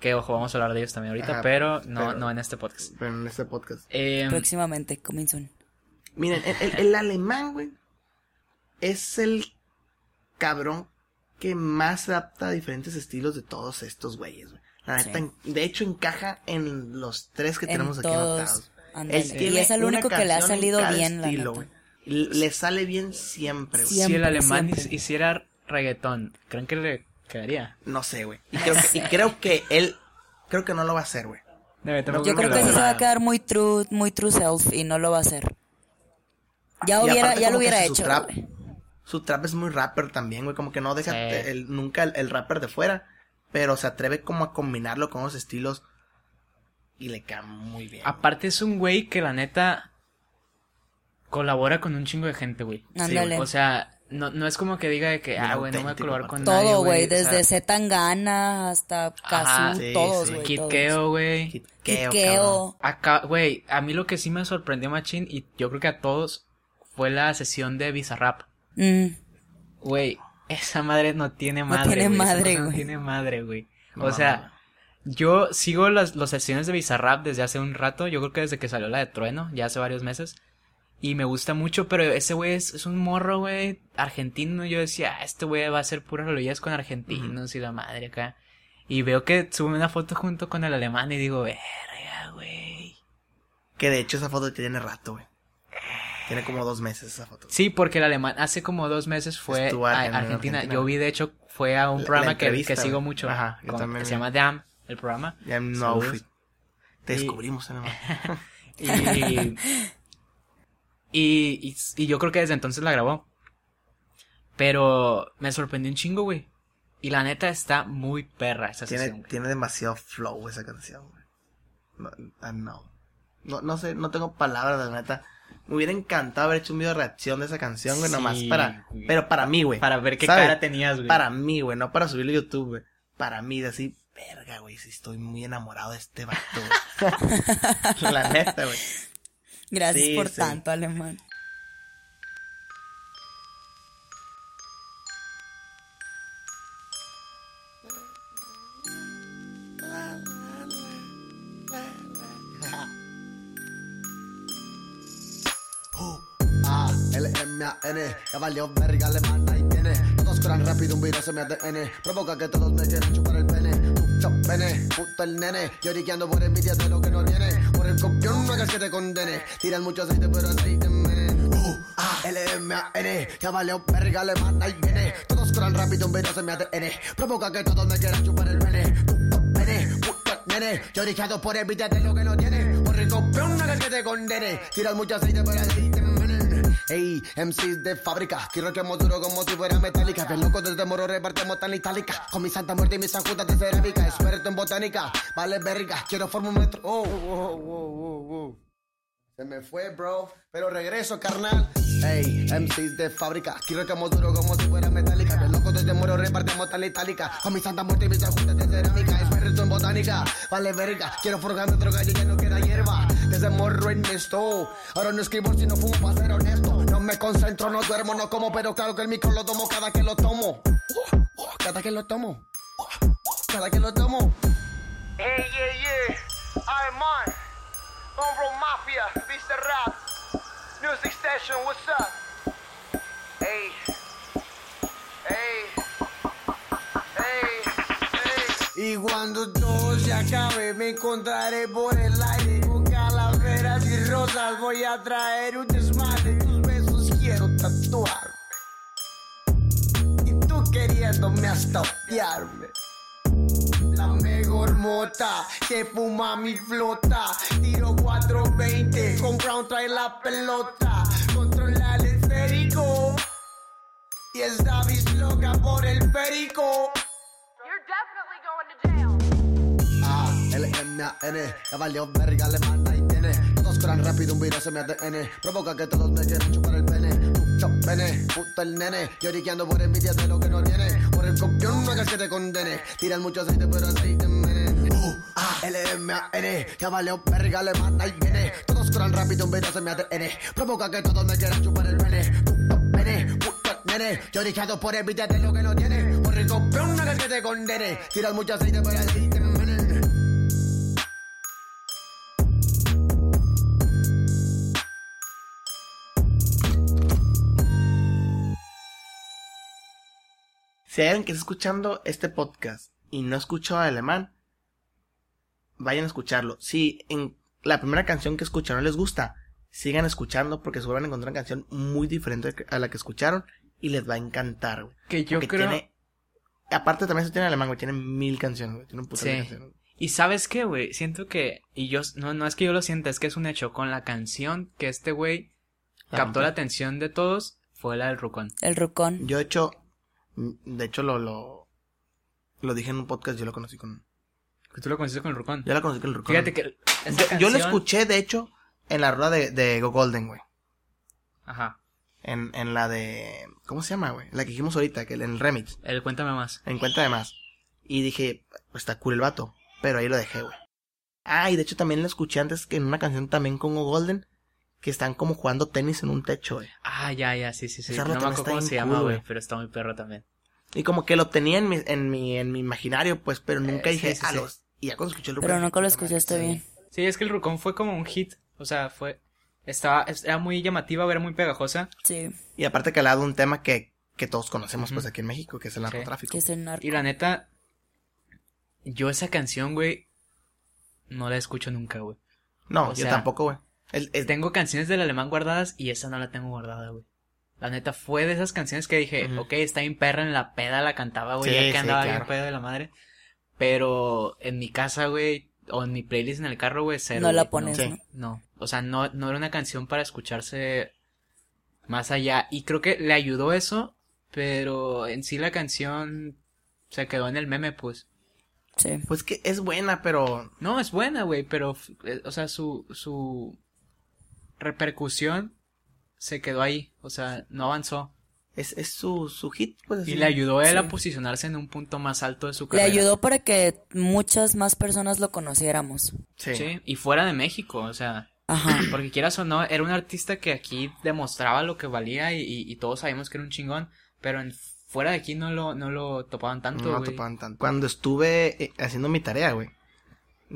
Que ojo, vamos a hablar de ellos también ahorita, Ajá, pero no, pero- no en este podcast. Pero en este podcast. Eh, Próximamente, coming soon. Miren, el, el- el alemán, güey, es el cabrón que más se adapta a diferentes estilos de todos estos güeyes, güey. La neta, Sí. de hecho, encaja en los tres que En tenemos aquí todos, anotados. Él Y tiene es el único que le ha salido bien, la estilo, neta. Le sale bien siempre, güey. si el alemán siempre. hiciera reggaetón, ¿creen que le quedaría? No sé, güey. Y creo, que, y creo que él, creo que no lo va a hacer, güey. Yo creo que sí se va a quedar muy true, muy true self y no lo va a hacer. Ya Y hubiera, aparte ya lo hubiera su hecho. trap-. Su trap es muy rapper también, güey. Como que no deja Sí. el- nunca el, el rapper de fuera. Pero se atreve como a combinarlo con los estilos. Y le queda muy bien. Aparte es un güey que la neta colabora con un chingo de gente, güey. Ándale. O sea, no, no es como que diga de que, ah, güey, no voy a colaborar con aparte. nadie, Todo, güey, o sea, desde Zetangana hasta Ajá, Kazoo, sí, todos, sí. güey. Kid todos. Keo, güey. Kid Kid Keo, Keo. Acá, güey, a mí lo que sí me sorprendió machín y yo creo que a todos fue la sesión de Bizarrap. Mm, Güey, esa madre no tiene No madre. tiene güey, esa madre, cosa No güey. tiene madre, güey. No, o sea, yo sigo las, las sesiones de Bizarrap desde hace un rato. Yo creo que desde que salió la de Trueno, ya hace varios meses. Y me gusta mucho, pero ese güey es, es un morro, güey, argentino. Yo decía, ah, este güey va a hacer puras melodías con argentinos y la madre acá. Y veo que sube una foto junto con el alemán y digo, verga, güey. Que de hecho esa foto tiene rato, güey. Tiene como dos meses esa foto. Sí, porque el alemán hace como dos meses fue Estuvo a en Argentina. Argentina. Yo vi, de hecho, fue a un La- programa la que, que sigo mucho. Ajá, yo con- también que se llama Damn, el programa. Saludos. outfit. Te Y- descubrimos. Y, y, y, y yo creo que desde entonces la grabó. Pero me sorprendió un chingo, güey. Y la neta está muy perra esa Tiene, sesión. tiene demasiado flow esa canción, güey. No, ah, no. no. No sé, no tengo palabras, la neta. Me hubiera encantado haber hecho un video de reacción de esa canción, güey, Sí, nomás para... güey. Pero para mí, güey. Para ver qué ¿sabes? cara tenías, güey. Para mí, güey, no para subirlo a YouTube, güey. Para mí, decir, verga, güey, si estoy muy enamorado de este vato, güey. La neta, güey. Gracias Sí, por sí. tanto, alemán. A, L, M, A, N, ya valió verga, le manda y corran rápido, un virus se me ADN. Provoca que todos me quieran chupar el pene. Puto pene, puto el nene. Lloriqueando por envidia de lo que no tiene. Por el copión no hagas que te condene. Tiran mucho aceite, pero aceite envenena. U, A, L, M, A, N, ya valió verga, le manda y viene. Todos corran rápido, un virus se me ADN. Provoca que todos me quieran chupar el pene. Puto pene, puto nene. Lloriqueando por envidia de lo que no tiene. Por el copión no hagas que te condene. Tiran mucho aceite, pero aceite envenena. Ey, MCs de fábrica, quiero que duro como si fuera metálica. Bien loco desde moro repartimos tan itálica. Con mi santa muerte y mis ajudas de cerámica. Experto en botánica, vale verga, quiero formar un metro. Oh, oh, oh, oh, oh. Me fue, bro, pero regreso, carnal. Ey, MCs de fábrica, quiero que duro como si fuera metálica. Bien loco desde moro repartimos tan itálica. Con mi santa muerte y mis de cerámica. Experto en botánica, vale verga, quiero forjar otro gallo y ya no queda hierba. Desde morro en esto, ahora no escribo si no fumo para ser honesto. No me concentro, no duermo, no como, pero claro que el micro lo tomo cada que lo tomo. Cada que lo tomo. Cada que lo tomo. Hey, yeah, yeah. I'm on. Hombro Mafia, Vista Rap. Music Station, what's up? Hey. Hey. Hey. Hey. Y cuando todo se acabe, me encontraré por el aire con calaveras y rosas. Voy a traer un desmadre. Tus besos quiero tatuar. Y tú queriéndome hasta odiarme. La mejor mota. Se fuma mi flota. Tiro 420. Con Brown trae la pelota. Controla el esférico. Y el Davis loca por el perico. You're definitely going to jail. A, L, M, A, N. Ya valió verga, le manda y tiene. Todos corran rápido, un virus en mi ADN. Provoca que todos me quieran chupar el pene. Mucho pene, puto el nene. Lloriqueando por envidia de lo que no tiene. Por el copión, no hagas que te condene. Tiran mucho aceite, pero aceite mene. U, A, L, M, A, N. Verga, le manda y viene. Todos corran rápido, un virus en mi ADN. Provoca que todos me quieran chupar el pene. Puto pene, puto el nene. Lloriqueando por envidia de lo que no tiene. Por el copión, no hagas que te condene. Tiran mucho aceite, pero aceite Si hay alguien que está escuchando este podcast y no escuchó alemán, vayan a escucharlo. Si en la primera canción que escucharon les gusta, sigan escuchando porque van a encontrar una canción muy diferente a la que escucharon y les va a encantar, güey. Que yo Porque creo... tiene- Aparte también se tiene alemán, güey. Tiene mil canciones, güey. Tiene un puto de Sí. canciones. Y sabes qué, güey, siento que, y yo, no, no es que yo lo sienta, es que es un hecho, con la canción que este güey captó la atención de todos, fue la del Rucón. El rucón. Yo de hecho, de hecho lo, lo, lo dije en un podcast, yo lo conocí con... Que tú lo conociste con el Rucón. Yo la conocí con el Rucón. Fíjate que esa Yo, yo lo canción- escuché, de hecho, en la rueda de, de Go Golden, güey. Ajá, En, en la de... ¿Cómo se llama, güey? La que dijimos ahorita, que en el remix. el Cuéntame Más. En cuenta de más. Y dije, pues está cool el vato. Pero ahí lo dejé, güey. Ah, y de hecho también lo escuché antes que en una canción también con Go Golden. Que están como jugando tenis en un techo, güey. Ah, ya, ya, sí, sí, sí. Esa No me acuerdo está cómo se llama, güey, pero está muy perro también. Y como que lo tenía en mi, en mi, en mi imaginario, pues, pero nunca Eh, dije, sí, sí, ah, sí. los- Y ya cuando escuché el Pero Rucón, nunca lo escuchaste bien. Sí, es que el Rucón fue como un hit, o sea, fue... Estaba, era muy llamativa, era muy pegajosa. Sí. Y aparte que hablaba de un tema que, que todos conocemos, pues, aquí en México, que es el narcotráfico. Que es el narco. Y la neta, yo esa canción, güey, no la escucho nunca, güey. No, O yo sea, tampoco, güey. El- el- Tengo canciones del alemán guardadas y esa no la tengo guardada, güey. La neta fue de esas canciones que dije, Ujú. ok, está bien perra en la peda, la cantaba, güey, Sí, ya que sí, andaba bien claro. pedo de la madre. Pero en mi casa, güey, o en mi playlist en el carro, güey, cero. No la güey, pones, Sí. ¿no? No, o sea, no, no era una canción para escucharse más allá. Y creo que le ayudó eso, pero en sí la canción se quedó en el meme, pues. Sí. Pues que es buena, pero No, es buena, güey, pero, eh, o sea, su, su repercusión se quedó ahí, o sea, no avanzó. es, es su, su hit, pues así. Y le ayudó a él a posicionarse en un punto más alto de su Le carrera. ayudó para que muchas más personas lo conociéramos. Sí. Sí, y fuera de México, o sea, Ajá. porque quieras o no, era un artista que aquí demostraba lo que valía y, y- y todos sabíamos que era un chingón, pero en, fuera de aquí no lo, no lo topaban tanto, No güey. topaban tanto. Cuando estuve eh, haciendo mi tarea, güey.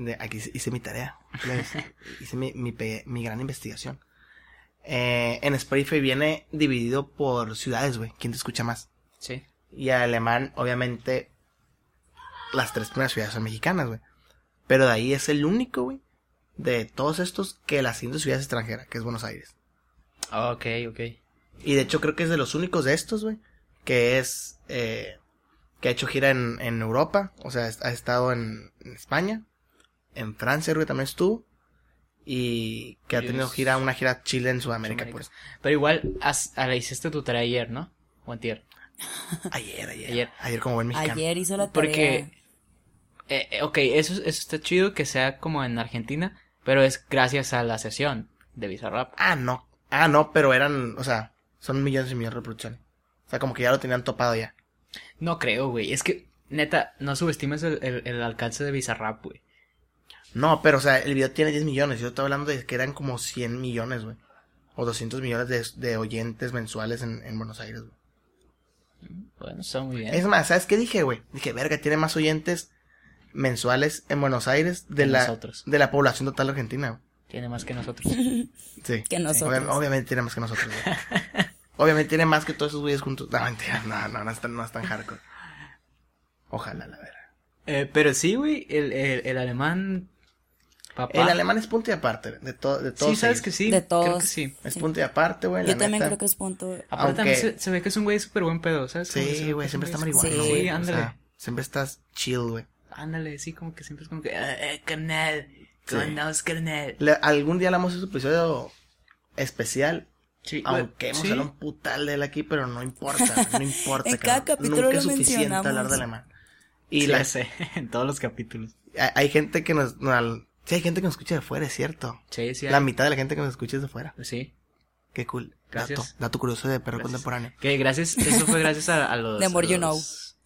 De- Aquí hice- mi tarea. hice mi, mi, gran investigación. Eh, en Spotify viene dividido por ciudades, güey. ¿Quién te escucha más? Sí. Y alemán, obviamente, las tres primeras ciudades son mexicanas, güey. Pero de ahí es el único, güey, de todos estos que la siguiente ciudad es extranjera, que es Buenos Aires. Ok, ok. Y de hecho creo que es de los únicos de estos, güey, que es, eh, que ha hecho gira en, en Europa, o sea, ha estado en, en España, en Francia, creo que también estuvo, y que ha tenido gira, una gira Chile en Sudamérica, Sudamérica. pues. Pero igual, has, ah, le hiciste tu tarea ayer, ¿no? O antier. Ayer, ayer, Ayer. ayer, como buen mexicano. Ayer hizo la tarea. Porque, eh, eh, ok, eso, eso está chido que sea como en Argentina, pero es gracias a la sesión de Bizarrap. Ah, no, ah, no, pero eran, o sea, son millones y millones de reproducciones. O sea, como que ya lo tenían topado ya. No creo, güey. Es que, neta, no subestimes el, el, el alcance de Bizarrap, güey. No, pero o sea, el video tiene 10 millones. Yo estoy hablando de que eran como 100 millones, güey. O 200 millones de, de oyentes mensuales en, en Buenos Aires, güey. Bueno, está muy bien. Es más, ¿sabes qué dije, güey? Dije, verga, tiene más oyentes mensuales en Buenos Aires de Que la, nosotros. de la población total argentina, güey. Tiene más que nosotros. Sí. Que nosotros. Obvi- obviamente tiene más que nosotros, güey. obviamente tiene más que todos esos güeyes juntos. No, mentira, no, no, no es tan, no es tan hardcore. Ojalá, la verdad. Eh, pero sí, güey, el, el, el alemán... Papá. El alemán es punto y aparte de, todo de todos Sí, sabes ellos. que sí. De Creo todos. que sí. Es Sí. punto y aparte, güey. Yo la también neta. creo que es punto. Aparte Aunque- también se, se ve que es un güey súper buen pedo, ¿sabes? Sí, güey, siempre está marihuana, Sí, güey. O ándale. sea, siempre estás chill, güey. Ándale, sí, como que siempre es como que, eh, eh, carnal, ¿cómo Sí. carnal? Le- algún día le vamos a hacer un episodio especial. Sí, Aunque hemos sí. hablado un putal de él aquí, pero no importa, no importa. En cada capítulo Nunca lo es suficiente mencionamos. hablar de alemán. Y Sí, la, sé, en todos los capítulos. hay, hay gente que nos, no, al- sí hay gente que nos escucha de fuera, es cierto. Sí, sí. La hay. mitad de la gente que nos escucha es de fuera. Sí. Qué cool. Gracias. Dato, dato curioso de perro Gracias. contemporáneo. Que gracias, eso fue gracias a, a los... The more a you los-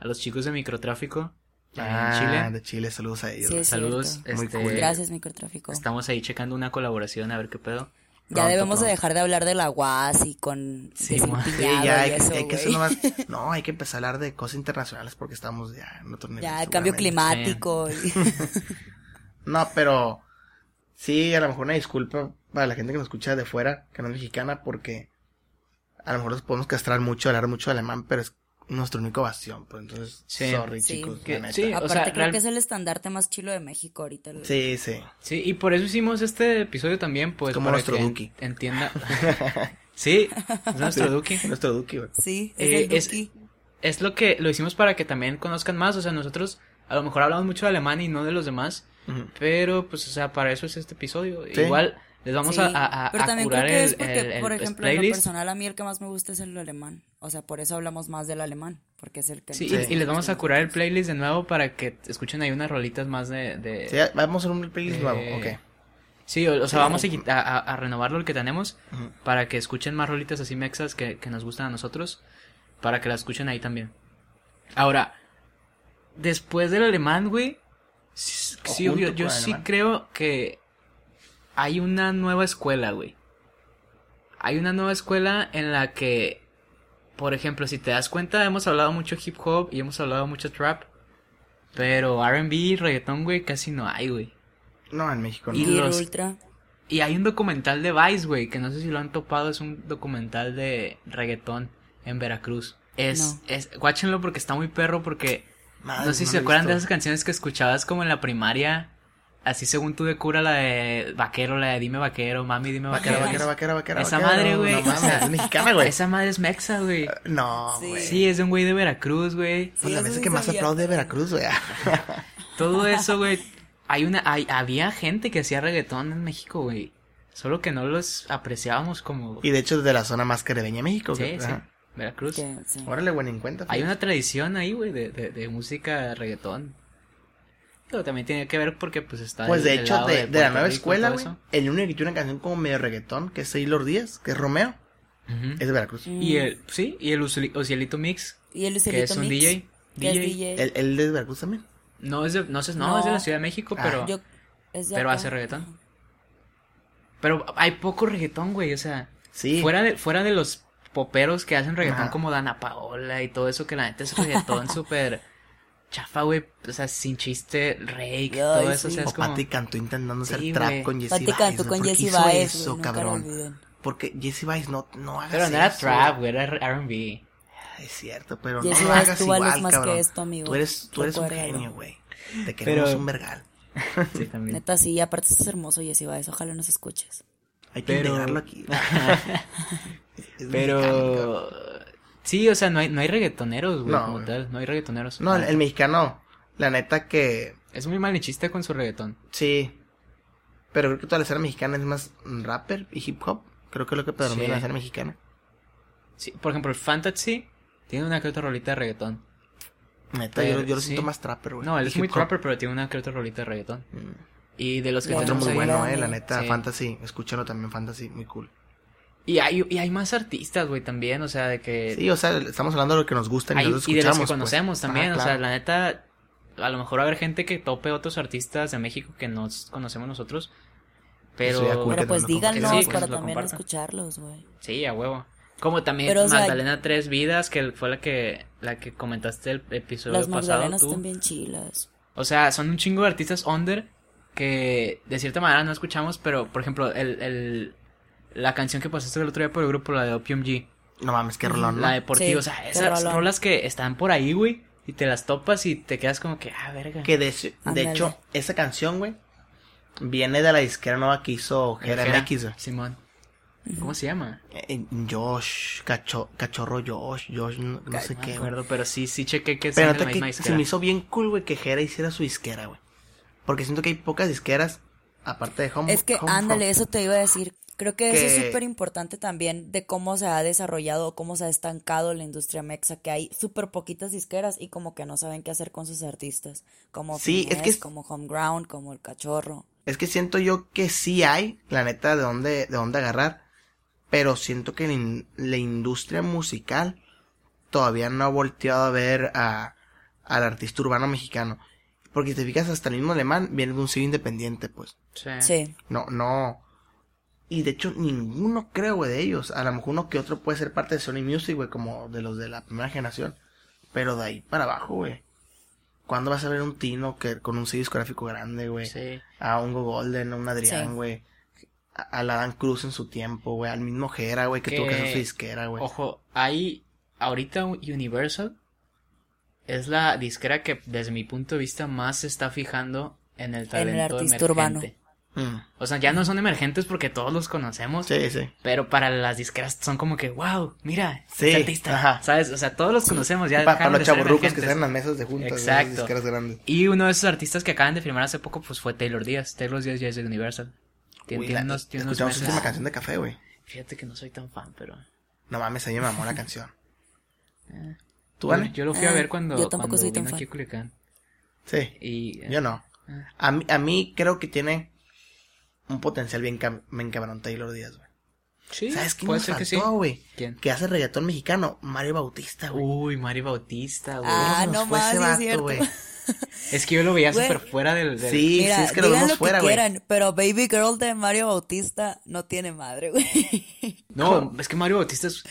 A los chicos de microtráfico en Ah, Chile. de Chile, saludos a ellos. Sí, es Saludos. cierto. Muy este, cool. Gracias, microtráfico. Estamos ahí checando una colaboración a ver qué pedo. Ya Pronto, debemos de pronto. dejar de hablar de la UAS y con Sí, de Sí, ya y hay, eso, hay que hacer nomás. No, hay que empezar a hablar de cosas internacionales porque estamos ya en otro nivel. Ya, el cambio climático. y- No, pero sí, a lo mejor una disculpa para la gente que nos escucha de fuera, que no es mexicana, porque a lo mejor nos podemos castrar mucho, hablar mucho alemán, pero es nuestra única ocasión. Pues entonces, Sí. sorry, Sí. chicos. Que- la neta. sí, o Aparte sea, creo real- que es el estandarte más chilo de México ahorita. Sí, sí. Sí, y por eso hicimos este episodio también, pues Como nuestro que Duki. entienda. sí, es nuestro Sí, Duki. Nuestro Duki, güey. Sí, es Eh, el es- Duki. Es lo que lo hicimos para que también conozcan más, o sea, nosotros a lo mejor hablamos mucho de alemán y no de los demás, Pero pues o sea, para eso es este episodio. Sí. Igual les vamos Sí, a, a, a- pero a también curar creo que el, es porque, el- el por ejemplo, en lo playlist. personal a mí el que más me gusta es el alemán. O sea, por eso hablamos más del alemán, porque es el que... Sí, Sí. Y, les vamos a curar el playlist de nuevo para que escuchen ahí unas rolitas más de... de- Sí, vamos a un playlist Eh, nuevo, ok. Sí, o, o sea, vamos a, renovarlo el que tenemos para que escuchen más rolitas así mexas que, que nos gustan a nosotros, para que las escuchen ahí también. Ahora, después del alemán, güey, sí, O sí, junto yo, sí alemán. creo que hay una nueva escuela, güey. Hay una nueva escuela en la que, por ejemplo, si te das cuenta, hemos hablado mucho hip hop y hemos hablado mucho trap, pero R&B y reggaetón, güey, casi no hay, güey. No, en México no. Y los- Ultra. Y hay un documental de Vice, güey, que no sé si lo han topado, es un documental de reggaetón en Veracruz. Es, No. es, guáchenlo porque está muy perro, porque Madre, no sé si no se acuerdan de esas canciones que escuchabas como en la primaria, así según tú de cura, la de vaquero, la de dime vaquero, mami dime vaquero. Vaquera, vaquera, vaquera, Esa madre, güey. No o mames, sea, es mexicana, güey. Esa madre es mexa, güey. No, Sí. güey. Sí, es de un güey de Veracruz, güey. Pues la sí que más aplaude de Veracruz, güey. Todo eso, güey. Hay una, hay, había gente que hacía reggaetón en México, güey. Solo que no los apreciábamos como... Y de hecho es de la zona más caribeña de México. Sí, güey. sí. Ajá. Veracruz. que- sí. Órale, güey, en cuenta. Hay una tradición ahí, güey, de, de, de música reggaetón. Pero también tiene que ver porque, pues, está... Pues el- de el hecho, de, de la nueva Rico escuela, güey. El único que tiene una canción como medio reggaetón, que es Sailor Díaz, que es Romeo, es de Veracruz. Mm. Y el, sí, y el Ocielito Mix, Y el que es un Mix, DJ. que es DJ. DJ. Él, él es de Veracruz también. No es de, no sé, no, No. es de la Ciudad de México, Ah. pero, Yo- es de pero acá. hace reggaetón. Pero hay poco reggaetón, güey, o sea, Sí. fuera de, fuera de los poperos que hacen reggaetón Ajá. como Dana Paola y todo eso, que la neta es reggaetón súper chafa, güey, o sea, sin chiste, Rake, todo eso, o sí. sea, O es como... Pati Cantú intentando hacer Sí, trap con Jesse Pati Baez. cantó güey. con ¿Por qué Jesse hizo Baez, eso, lo cabrón? Porque Jesse Baez no, no hagas Pero no era eso. trap, güey, era R&B. Es cierto, pero Jesse no Baez, hagas tú vales igual, más que cabrón. esto, amigo. Tú eres, tú eres un genio, güey. Te queremos Pero- un vergal. Sí, también. Neta, sí, y aparte estás hermoso, Jessy Baez. Ojalá nos escuches. Hay que Pero- integrarlo aquí. Es. Pero... Sí, o sea, no hay, no hay reggaetoneros, güey, No, como güey. tal, no hay reggaetoneros. No, el, el mexicano, la neta que Es muy malichista con su reggaetón. sí. Pero creo que toda la escena mexicana es más rapper y hip hop. Creo que es lo que predomina Sí. la escena mexicana. Sí, por ejemplo, el Fantasy tiene una que otra rolita de reggaetón. Neta, Pero, yo, yo lo sí. siento más trapper, güey. No, él es muy trapper, pero tiene una que otra rolita de reggaetón. Mm. Y de los que Otro muy ahí- bueno, eh, la neta, Sí. Fantasy. Escúchalo también, Fantasy, muy cool. Y hay, y hay más artistas, güey, también, o sea, de que... Sí, o sea, estamos hablando de lo que nos gusta y hay- nosotros y de los que pues. conocemos también, Ajá, o sea, la neta, a lo mejor va a haber gente que tope otros artistas de México que no conocemos nosotros, pero... Pero pues díganos. Sí, para también compartan. escucharlos, güey. Sí, a huevo. Como también Pero, o sea, Magdalena Tres Vidas, que fue la que la que comentaste el episodio Las pasado Magdalenas tú. están bien chilas. O sea, son un chingo de artistas under que de cierta manera no escuchamos, pero por ejemplo, el, el la canción que pasaste el otro día por el grupo, la de Opium G, No mames, qué rolón, ¿no? la de por ti, Sí, o sea, qué esas rolas que están por ahí, güey, y te las topas y te quedas como que, ah, verga. Que de, de hecho, esa canción, güey, viene de la disquera nueva que hizo Jera Jera, MX, güey. Simón. ¿Cómo se llama? Eh, Josh, cacho, cachorro Josh, Josh, no, no sé No qué, acuerdo, pero sí, sí chequé que Pero son de neta la que misma se me hizo bien cool, güey, que Jera hiciera su disquera, güey. Porque siento que hay pocas disqueras, aparte de Home Es que, Home ándale, eso te iba a decir. Creo que, eso es súper importante también de cómo se ha desarrollado, cómo se ha estancado la industria mexa, que hay súper poquitas disqueras y como que no saben qué hacer con sus artistas. Como Sí, es que es- como Homeground, como El Cachorro. Es que siento yo que sí hay, la neta, de dónde, de dónde agarrar. Pero siento que la, in- la industria musical todavía no ha volteado a ver a, al artista urbano mexicano. Porque si te fijas, hasta el mismo alemán viene de un sello independiente, pues. Sí. Sí. No, no. Y de hecho, ninguno creo, güey, de ellos. A lo mejor uno que otro puede ser parte de Sony Music, güey, como de los de la primera generación. Pero de ahí para abajo, güey. ¿Cuándo vas a ver un Tino que con un sello discográfico grande, güey? Sí. A un Go Golden, a un Adrián, Sí. güey. A, a la Dan Cruz en su tiempo, güey. Al mismo Jera, güey, que, tuvo que hacer su disquera, güey. Ojo, hay ahorita Universal es la disquera que desde mi punto de vista más se está fijando en el talento artista emergente. urbano. Mm. O sea, ya no son emergentes porque todos los conocemos. Sí, sí. Pero para las disqueras son como que, wow, mira, Sí, artista. ajá. ¿Sabes? O sea, todos los conocemos ya. Pa- para dejaron los chaburrucos que están en las mesas de juntas, Exacto. esas disqueras grandes. Y uno de esos artistas que acaban de firmar hace poco, pues fue Taylor Díaz. Taylor Díaz ya es de Universal. Tiene, Uy, tiene la- unos, tiene unos escuchamos meses. última canción de café, güey. Fíjate que no soy tan fan, pero. No mames, a mí me mamó la canción. ¿Tú, Yo, vale? yo lo fui a Ah, ver cuando, yo tampoco cuando soy tan fan. aquí a Culiacán. Sí. Y, eh, Yo no. A mí, a mí creo que tiene un potencial bien, cam- bien cabrón Taylor Díaz, güey. Sí, ¿Sabes quién puede nos ser que sí. faltó, güey? ¿Quién? Que hace reggaetón mexicano, Mario Bautista, güey. Uy, Mari Bautista, güey. Ah, ¿Cómo se nos no fue más, ese sí es vato, cierto. güey? Es que yo lo veía súper fuera del... del- Sí, Mira, sí, es que lo vemos lo fuera, güey. pero Baby Girl de Mario Bautista no tiene madre, güey. No, es que Mario Bautista es,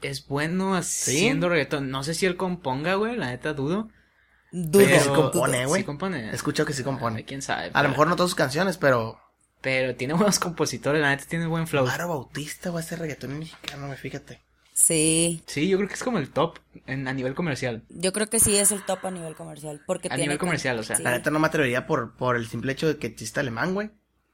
es bueno haciendo reggaetón. No sé si él componga, güey, la neta dudo. Dudo. Pero sí compone, güey. Sí compone. He escuchado que sí compone. Quién sabe. A pero- lo mejor no todas sus canciones, pero Pero tiene buenos compositores, la neta tiene buen flow. Mario Bautista va a hacer reggaetón mexicano, fíjate. Sí, Sí, yo creo que es como el top en, a nivel comercial. yo creo que sí es el top a nivel comercial. Porque A tiene nivel comercial, o sea. sí. La neta no me atrevería por, por el simple hecho de que exista alemán, güey.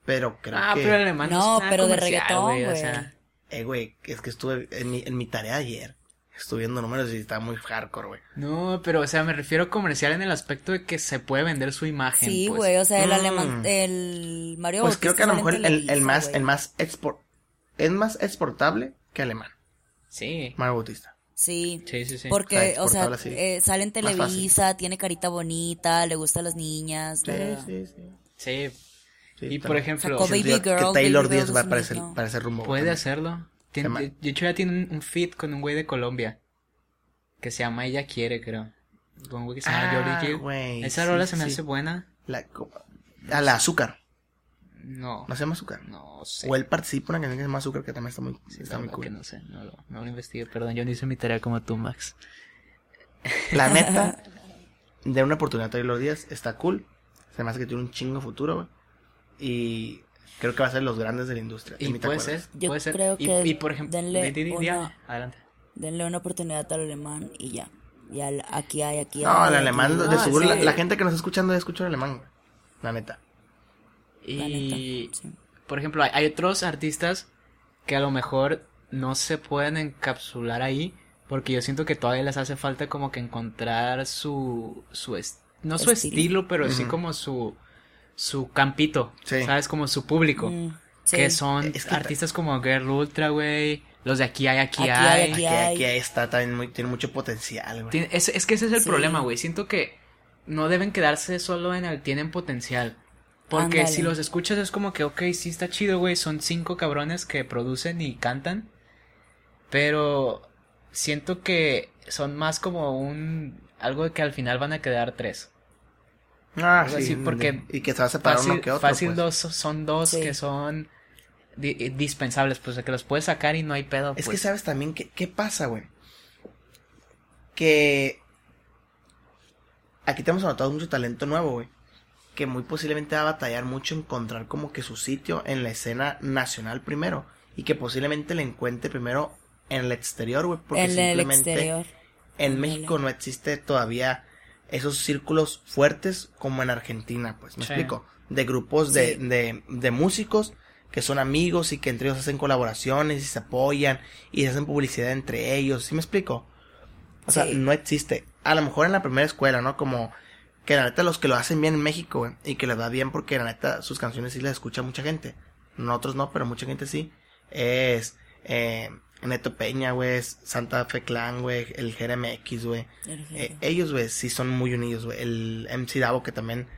Pero creo ah, que... pero el alemán No, es nada pero de reggaetón, O güey. sea, Eh, güey, es que estuve en mi, en mi tarea ayer. Estuve viendo números y estaba muy hardcore, güey. no, pero o sea, me refiero a comercial en el aspecto de que se puede vender su imagen. Sí, pues. güey, o sea, el Mm. alemán, el Mario Pues creo Bautista que a lo mejor el, el más, güey. el más export, es más exportable que alemán. Sí. Mario Bautista. Sí, Sí, sí, sí. porque, o sea, sí. eh, sale en. Televisa, tiene carita bonita, le gusta a las niñas. Sí, sí, sí. Sí. Sí, Y por ejemplo, Baby que Taylor Baby Díaz va a 2000, parecer, no. parecer rumbo. puede también. hacerlo. De hecho, ya tiene un, feat con un güey de Colombia. Que se llama Ella Quiere, creo. Con un güey que se llama Ah, Jordi G. güey, Esa sí, rola se me sí. hace buena. La, a la azúcar. No. ¿No se llama azúcar? No sé. O él participa en una canción que se llama azúcar que también está muy, Sí, está muy que cool. no sé, no lo, no lo investigué. Perdón, yo no hice mi tarea como tú, Max. La neta, de una oportunidad a Taylor Díaz, está cool. Se me hace que tiene un chingo futuro, güey. Y creo que va a ser los grandes de la industria. ¿De Y puede ser, Yo puede ser. creo y, que y, por ejemplo, denle di- di- di- una- adelante. Denle una oportunidad al alemán y ya. Ya l- aquí hay, aquí No, hay. el aquí alemán, de Ah, seguro, la, sí. la gente que nos está escuchando ya escucha el alemán. La neta. La Y, neta, sí. por ejemplo, hay, hay otros artistas que a lo mejor no se pueden encapsular ahí porque yo siento que todavía les hace falta como que encontrar su, su est- no su Estilo. estilo, pero sí Ujú. como su, su campito, Sí. ¿sabes? Como su público. Mm, sí. Que son Es que- artistas como Girl Ultra, güey. Los de aquí hay, aquí, Aquí hay. hay, aquí Aquí, hay. aquí está también muy, tiene mucho potencial, güey. Es, es que ese es el Sí. problema, güey. Siento que no deben quedarse solo en el tienen potencial. Porque si los escuchas es como que, ok, sí está chido, güey. Son cinco cabrones que producen y cantan. Pero siento que son más como un... Algo de que al final van a quedar tres. Ah, así, porque Y que se va a separar Fácil, uno que otro. fácil pues. dos son dos Sí. que son di- eh, dispensables. Pues de que los puedes sacar y no hay pedo. Es que pues. sabes también que, qué pasa, güey. Que aquí tenemos anotado mucho talento nuevo, güey. Que muy posiblemente va a batallar mucho encontrar como que su sitio en la escena nacional primero. Y que posiblemente le encuentre primero en el exterior, güey. Porque En el simplemente exterior. en. México no existe todavía esos círculos fuertes como en Argentina, pues, ¿me Sí. explico? De grupos de, Sí. de, de músicos que son amigos y que entre ellos hacen colaboraciones y se apoyan y se hacen publicidad entre ellos. ¿Sí me explico? O sea, Sí. no existe. A lo mejor en la primera escuela, ¿no? Como que la neta los que lo hacen bien en México, y que les va bien porque la neta sus canciones sí las escucha mucha gente. Nosotros no, pero mucha gente sí. Es eh, Neto Peña, güey, Santa Fe Clan, güey, el GRMX, güey. El Eh, ellos, güey, sí son muy unidos, güey. El MC Davo, que también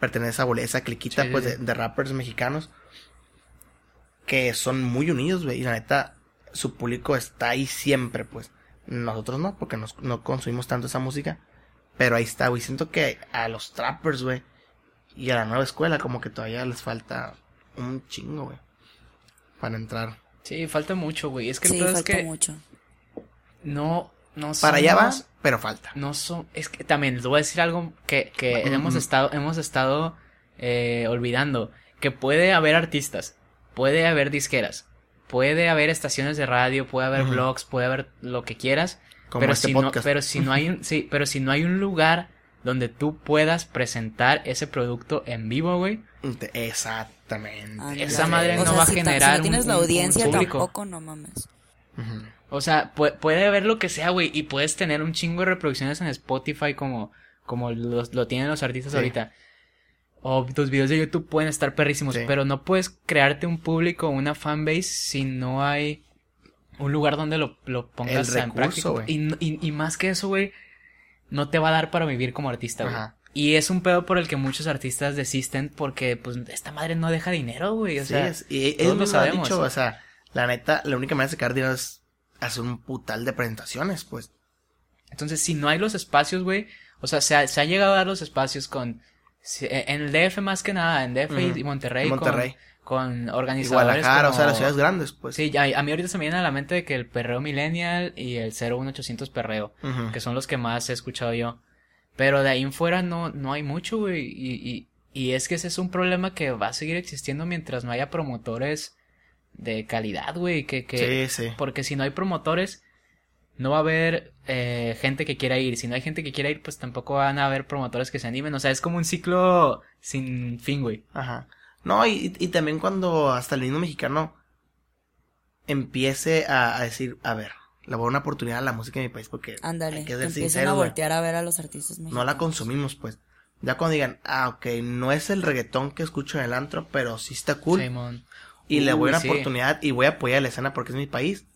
pertenece a esa cliquita, Sí, sí, pues, sí. De, de rappers mexicanos. Que son muy unidos, güey. Y la neta, su público está ahí siempre, pues. Nosotros no, porque nos- no consumimos tanto esa música. Pero ahí está, güey. Siento que a los trappers, güey, y a la nueva escuela, como que todavía les falta un chingo, güey. Para entrar. Sí, falta mucho, güey. Es que el Sí, pedo es falta que mucho. no, no Para allá va, somos- pero falta. No son, es que también les voy a decir algo que, que Ujú. hemos estado, hemos estado eh, olvidando. Que puede haber artistas, puede haber disqueras, puede haber estaciones de radio, puede haber blogs, puede haber lo que quieras. Como pero este si no, pero si no hay un, sí, pero si no hay un lugar donde tú puedas presentar ese producto en vivo, güey. Exactamente. Esa madre O no sea, va a si generar Si no tienes un- la audiencia público. tampoco, no mames. O sea, pu- puede haber lo que sea, güey, y puedes tener un chingo de reproducciones en Spotify como, como los- lo tienen los artistas Sí. ahorita. O tus videos de YouTube pueden estar perrísimos, Sí. pero no puedes crearte un público, una fanbase, si no hay un lugar donde lo, lo pongas El en práctica. Y, y- y más que eso, güey, no te va a dar para vivir como artista, güey. Y es un pedo por el que muchos artistas desisten porque, pues, esta madre no deja dinero, güey. O Sí, sea, es- y todos lo sabemos. dicho, o sea, la neta, la única manera de sacar dinero es hacer un putal de presentaciones, pues. Entonces, si no hay los espacios, güey, o sea, se ha, se ha llegado a dar los espacios con, eh, en el DF más que nada, en DF y- Ujú. y Monterrey, Monterrey. Con, con organizadores Guadalajara, o sea, como- las ciudades grandes, pues. Sí, ya- a mí ahorita se me viene a la mente de que el perreo millennial y el 01800 perreo, Ujú. que son los que más he escuchado yo. Pero de ahí en fuera no, no hay mucho, güey, y, y, y es que ese es un problema que va a seguir existiendo mientras no haya promotores de calidad, güey, que, que, Sí, sí. porque si no hay promotores, no va a haber eh, gente que quiera ir. Si no hay gente que quiera ir, pues tampoco van a haber promotores que se animen. O sea, es como un ciclo sin fin, güey. Ajá. No, y, y también cuando hasta el mismo mexicano empiece a, a decir, a ver, le voy a dar una oportunidad a la música de mi país porque Ándale, hay que que ser empiecen sinceros, a voltear a ver a los artistas mexicanos. no la consumimos, pues. Ya cuando digan, ah, ok, no es el reggaetón que escucho en el antro, pero sí está cool. Y le voy a Uy, sí. una oportunidad y voy a apoyar la escena porque es mi país.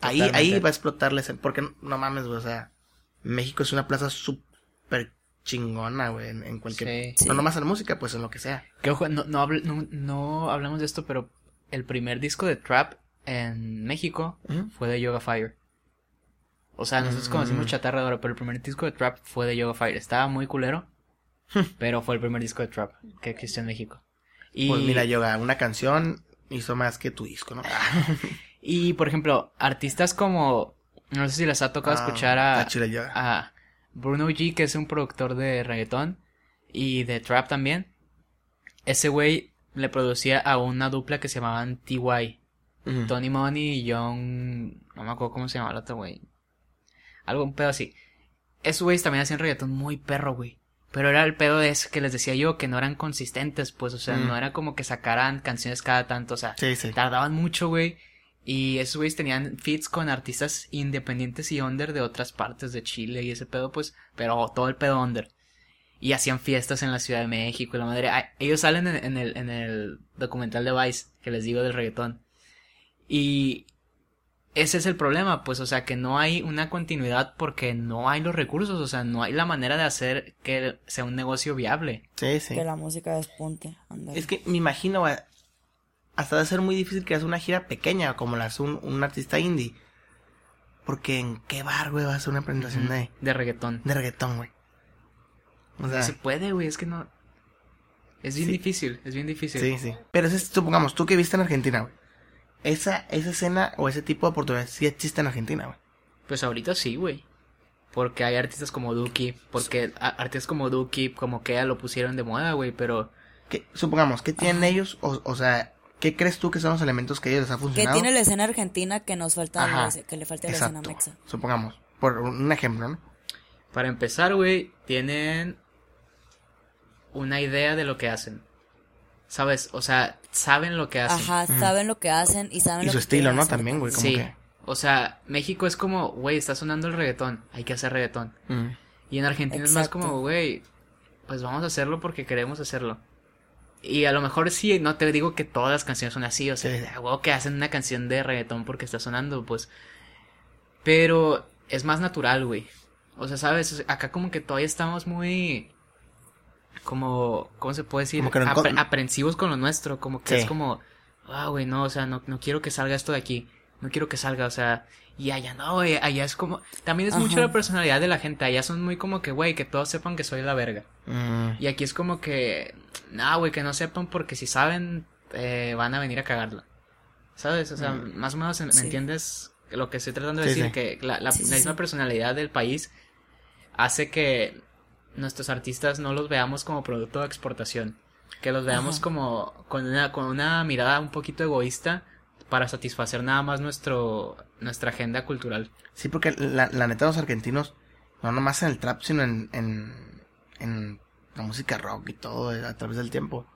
Ahí, Totalmente. ahí va a explotar la escena. Porque no mames, güey, o sea, México es una plaza súper chingona, güey, en, en cualquier... Sí. No nomás en la música, pues en lo que sea. Que ojo, no, no, habl- no, no hablamos de esto, pero el primer disco de Trap en México fue de Yoga Fire. O sea, nosotros Mm. conocimos Chatarra de Oro, pero el primer disco de Trap fue de Yoga Fire. Estaba muy culero, pero fue el primer disco de Trap que existió en México. Y, Pues mira, Yoga, una canción hizo más que tu disco, ¿no? y por ejemplo, artistas como, no sé si les ha tocado Ah, escuchar a, a Bruno G, que es un productor de reggaetón y de trap también. Ese güey le producía a una dupla que se llamaban TY. Tony Money y John. No me acuerdo cómo se llamaba el otro güey. Algo, un pedo así. Esos güeyes también hacían reggaetón muy perro, güey. Pero era el pedo de eso que les decía yo, que no eran consistentes, pues, o sea, no era como que sacaran canciones cada tanto, o sea, Sí, sí. tardaban mucho, güey. Y esos güeyes tenían feats con artistas independientes y under de otras partes de Chile y ese pedo, pues, pero todo el pedo under. Y hacían fiestas en la Ciudad de México y la madre. ah, Ellos salen en, en el, en el documental de Vice, que les digo del reggaetón. Y ese es el problema, pues, o sea, que no hay una continuidad porque no hay los recursos, o sea, no hay la manera de hacer que sea un negocio viable. Sí, sí. Que la música despunte. ándale. Es que me imagino, güey, hasta debe ser muy difícil que hagas una gira pequeña, como la hace un, un artista indie. Porque en qué bar, güey, va a hacer una presentación de, De reggaetón. de reggaetón, güey. O sea, No se puede, güey, es que no. Es bien Sí. difícil, es bien difícil. sí, sí. Pero ese, supongamos, tú que viste en Argentina, güey. Esa, esa escena o ese tipo de oportunidades sí existe en Argentina, güey. Pues ahorita sí, güey. Porque hay artistas como Duki, porque a- artistas como Duki, como Kea lo pusieron de moda, güey, pero ¿Qué- supongamos, ¿qué tienen ellos? O, o sea, ¿qué crees tú que son los elementos que a ellos les ha Que funcionado? tiene la escena argentina que nos falta, Ajá, la- que le falta la escena mexa. Supongamos, por un ejemplo, ¿no? para empezar, güey, tienen una idea de lo que hacen. ¿Sabes? O sea, saben lo que hacen. Ajá, saben lo que hacen y saben Y lo su que estilo, ¿no? hacer. También, güey, como Sí. que... O sea, México es como, güey, está sonando el reggaetón, hay que hacer reggaetón. Mm. Y en Argentina es más como, güey, pues vamos a hacerlo porque queremos hacerlo. Y a lo mejor sí, no te digo que todas las canciones son así, o sea, Sí. a huevo que hacen una canción de reggaetón porque está sonando, pues. Pero es más natural, güey. O sea, sabes, acá como que todavía estamos muy como, ¿cómo se puede decir? Como que no Apre- encon- aprensivos con lo nuestro, como que Sí. es como, ah, güey, no, o sea, no, no quiero que salga esto de aquí, no quiero que salga, o sea, y allá no, güey, allá es como, también es mucho la personalidad de la gente, allá son muy como que, güey, que todos sepan que soy la verga. Mm. Y aquí es como que, no, güey, que no sepan porque si saben, eh, van a venir a cagarla. ¿Sabes? O sea, más o menos ¿me Sí. entiendes lo que estoy tratando de Sí, decir? sí. Que la, la- Sí, sí, la misma sí. personalidad del país hace que nuestros artistas no los veamos como producto de exportación. Que los veamos Ajá. como con una, con una mirada un poquito egoísta para satisfacer nada más nuestro, nuestra agenda cultural. Sí, porque la, la neta los argentinos, no nomás en el trap, sino en, en, en la música rock y todo eh, a través del tiempo.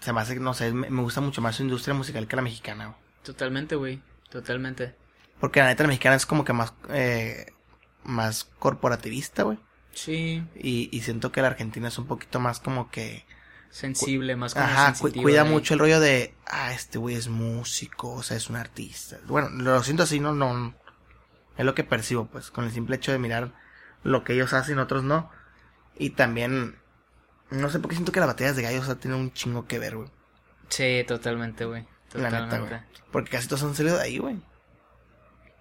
Se me hace, no sé, me, me gusta mucho más su industria musical que la mexicana. güey. Totalmente, güey. Totalmente. Porque la neta la mexicana es como que más, eh, más corporativista, güey. Sí, Y, y siento que la argentina es un poquito más como que... sensible, más como Ajá, cu- cuida mucho el rollo de, ah, este güey es músico, o sea, es un artista. Bueno, lo siento así, no, no, es lo que percibo, pues, con el simple hecho de mirar lo que ellos hacen, otros no. Y también, no sé por qué siento que las batallas de gallos, o sea, tienen un chingo que ver, güey. Sí, totalmente, güey. La Totalmente. neta, güey. Porque casi todos han salido de ahí, güey.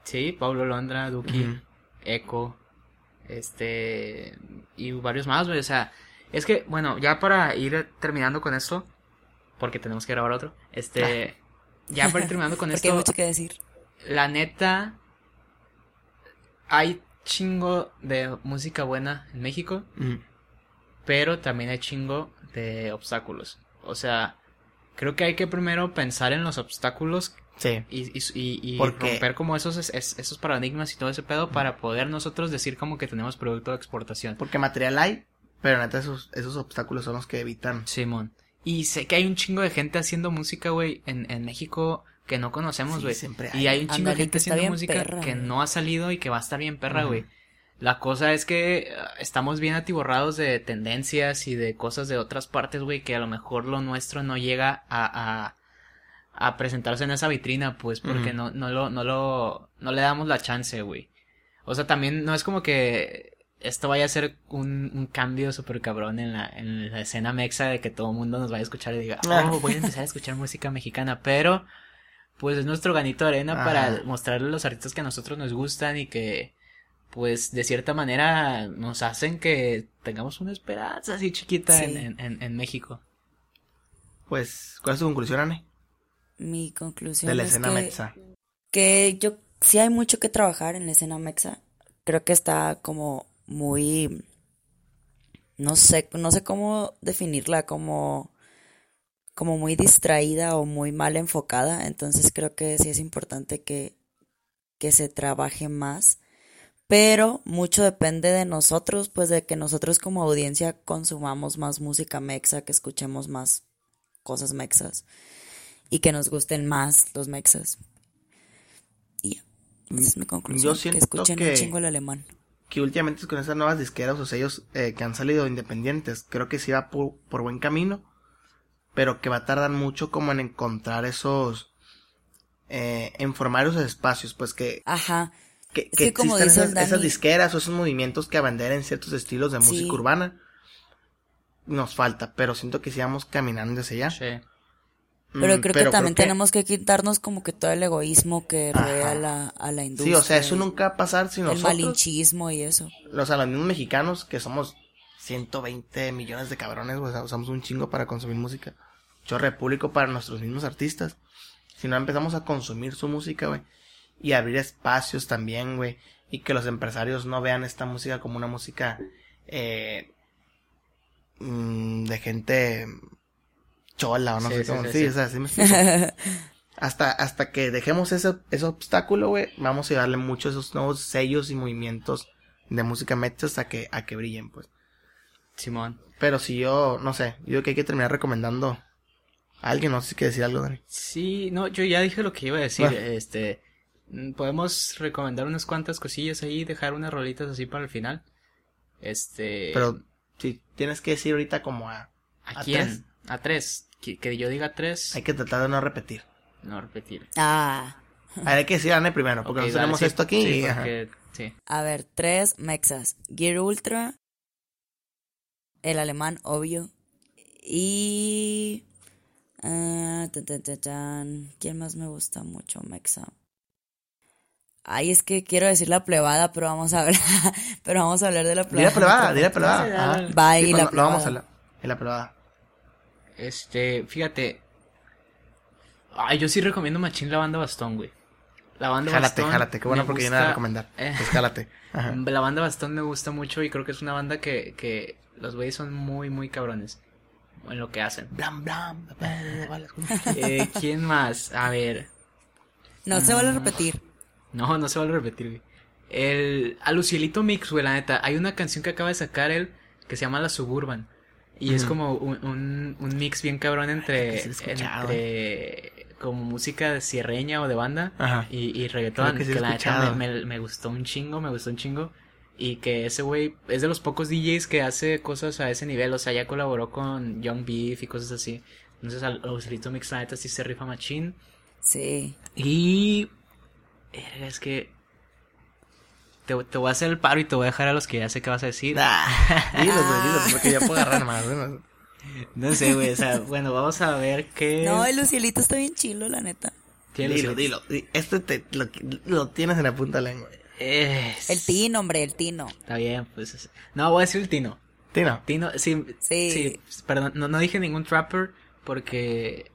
Sí, Pablo Londra, Duki, Ujú. Echo, este, y varios más, güey. O sea, es que, bueno, ya para ir terminando con esto, porque tenemos que grabar otro, este, ya para ir terminando con Porque hay esto, mucho que decir. la neta, hay chingo de música buena en México, Ujú. pero también hay chingo de obstáculos. O sea, creo que hay que primero pensar en los obstáculos Sí. y, y, y- Porque- romper como esos, es- es- esos paradigmas y todo ese pedo para poder nosotros decir como que tenemos producto de exportación. Porque material hay, pero neta esos, esos obstáculos son los que evitan. Simón. Y sé que hay un chingo de gente haciendo música, güey, en, en México que no conocemos, Sí, güey. y hay. un chingo de gente que está haciendo música perra, que no ha salido y que va a estar bien perra, güey. La cosa es que ah, estamos bien atiborrados de tendencias y de cosas de otras partes, güey, que a lo mejor lo nuestro no llega a, a, a presentarse en esa vitrina, pues, porque no, no lo, no lo, no le damos la chance, güey. O sea, también no es como que esto vaya a ser un, un cambio súper cabrón en la, en la escena mexa de que todo el mundo nos vaya a escuchar y diga, Ah. oh, voy a empezar a escuchar música mexicana, pero pues es nuestro ganito de arena para mostrarle a los artistas que a nosotros nos gustan y que pues de cierta manera nos hacen que tengamos una esperanza así chiquita Sí. en, en- en México. Pues, ¿cuál es tu conclusión, Anne? Mi conclusión De la es escena que, mexa. que yo sí hay mucho que trabajar en la escena mexa. Creo que está como muy no sé, no sé cómo definirla, como como muy distraída o muy mal enfocada, entonces creo que sí es importante que que se trabaje más, pero mucho depende de nosotros, pues de que nosotros como audiencia consumamos más música mexa, que escuchemos más cosas mexas y que nos gusten más los mexas. Y ya, esa es mi conclusión, Yo siento que escuchen que- un chingo el alemán. que últimamente con esas nuevas disqueras o sellos eh, que han salido independientes, creo que sí va por, por buen camino, pero que va a tardar mucho como en encontrar esos, eh, en formar esos espacios, pues que, Ajá, que, que que como existan dice esas, esas disqueras o esos movimientos que abanderen ciertos estilos de Sí. música urbana. Nos falta, pero siento que sí vamos caminando hacia allá. Sí. Pero Mm, creo que también tenemos que quitarnos como que todo el egoísmo que rodea a la, a la Sí, industria. o sea, eso nunca va a pasar si El nosotros, malinchismo y eso. o sea, los mismos mexicanos, que somos 120 millones de cabrones, o sea, usamos un chingo para consumir música. Chorre público para nuestros mismos artistas. Si no empezamos a consumir su música, güey. Y abrir espacios también, güey. Y que los empresarios no vean esta música como una música eh, mm, de gente chola o no Sí, sé cómo. sí, o sea, sí me hasta, hasta que dejemos ese, ese obstáculo, güey, vamos a darle mucho a esos nuevos sellos y movimientos de música mexa hasta que, a que brillen, pues. Simón. Pero si yo, no sé, yo creo que hay que terminar recomendando a alguien, no sé si quieres decir algo, Dani. Sí, no, yo ya dije lo que iba a decir. Bueno. Este, mm, podemos recomendar unas cuantas cosillas ahí, dejar unas rolitas así para el final. Este, Pero si tienes que decir ahorita como a... ¿a, ¿a quién? tres? A tres. Que, que yo diga tres. Hay que tratar de no repetir. No repetir. Ah, A ver, hay que decir a Dani primero, porque dale, tenemos sí, esto aquí. sí, y, ajá. porque- sí. a ver, tres mexas. Gear Ultra, el alemán, obvio. Y... ah, tan, tan, tan, tan. ¿Quién más me gusta mucho, mexa? Ay, es que quiero decir la plebada, pero vamos a hablar, pero vamos a hablar de la Di la plebada. plebada, di la plebada. Va, y Sí, la pues, lo- lo vamos a plebada. la, y la plebada. Este, fíjate. Ay, yo sí recomiendo Machín la banda Bastón, güey. La banda Jálate, Bastón. jálate, qué bueno porque yo no voy a gusta- recomendar. Eh, Pues jálate. Ajá. La banda Bastón me gusta mucho y creo que es una banda que, que los güeyes son muy, muy cabrones en lo que hacen. Blam, blam. Eh, ¿Quién más? A ver. No se vale repetir. No, no se vale repetir, güey. El, a Lucielito Mix, güey, la neta. Hay una canción que acaba de sacar él que se llama La Suburban. Y es como un, un, un mix bien cabrón entre, entre como música de sierreña o de banda Ajá. y, y reggaetón. Que sí que la neta me, me- me gustó un chingo, me gustó un chingo. Y que ese güey es de los pocos DJs que hace cosas a ese nivel. O sea, ya colaboró con Young Beef y cosas así. Entonces, al Lucielito Mix, la neta, sí se rifa machín. Sí. Y. Es que. Te, te voy a hacer el paro y te voy a dejar a los que ya sé que vas a decir. Ah, Dilo, güey, dilo, porque yo puedo agarrar más. güey. No sé, güey. O sea, bueno, vamos a ver qué. No, el Lucielito está bien chilo, la neta. Dilo, los- dilo. Este te, lo, lo tienes en la punta de la lengua. Es- El Tino, hombre, el Tino. Está bien, pues. es- No, voy a decir el Tino. Tino. Tino, sí. Sí. Sí, perdón. No, no dije ningún trapper porque.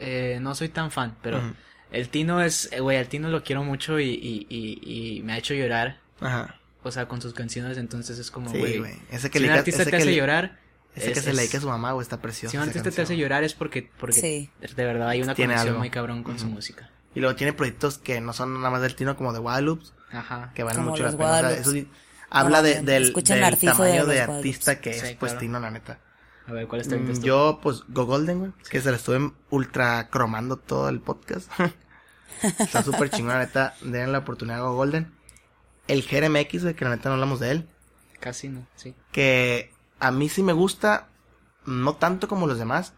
eh, no soy tan fan, pero. El Tino es. eh, Güey, el Tino lo quiero mucho y, y, y, y me ha hecho llorar. Ajá. O sea, con sus canciones, entonces es como, Sí, güey. güey. Ese que si le un artista ese te que hace le- llorar. Ese que es- se le es- dedica a su mamá, güey, está precioso. Si un artista te hace llorar es porque, porque Sí. de verdad hay una Tiene conexión algo. muy cabrón con su Ujú. música. Y luego tiene proyectos que no son nada más del Tino, como de Guadalupe, Ajá. que valen Como mucho los la pena. O sea, eso sí- habla de, del, del de tamaño de Guadalupe. artista que es, Sí, pues, claro. Tino, la neta. A ver, ¿cuál está Mm, Yo, pues, Go Golden, güey, que se la estuve ultra cromando todo el podcast. Está súper chingón, la neta. Den la oportunidad a Go Golden. El GRMX, que la neta no hablamos de él. Casi no, sí. Que a mí sí me gusta, no tanto como los demás,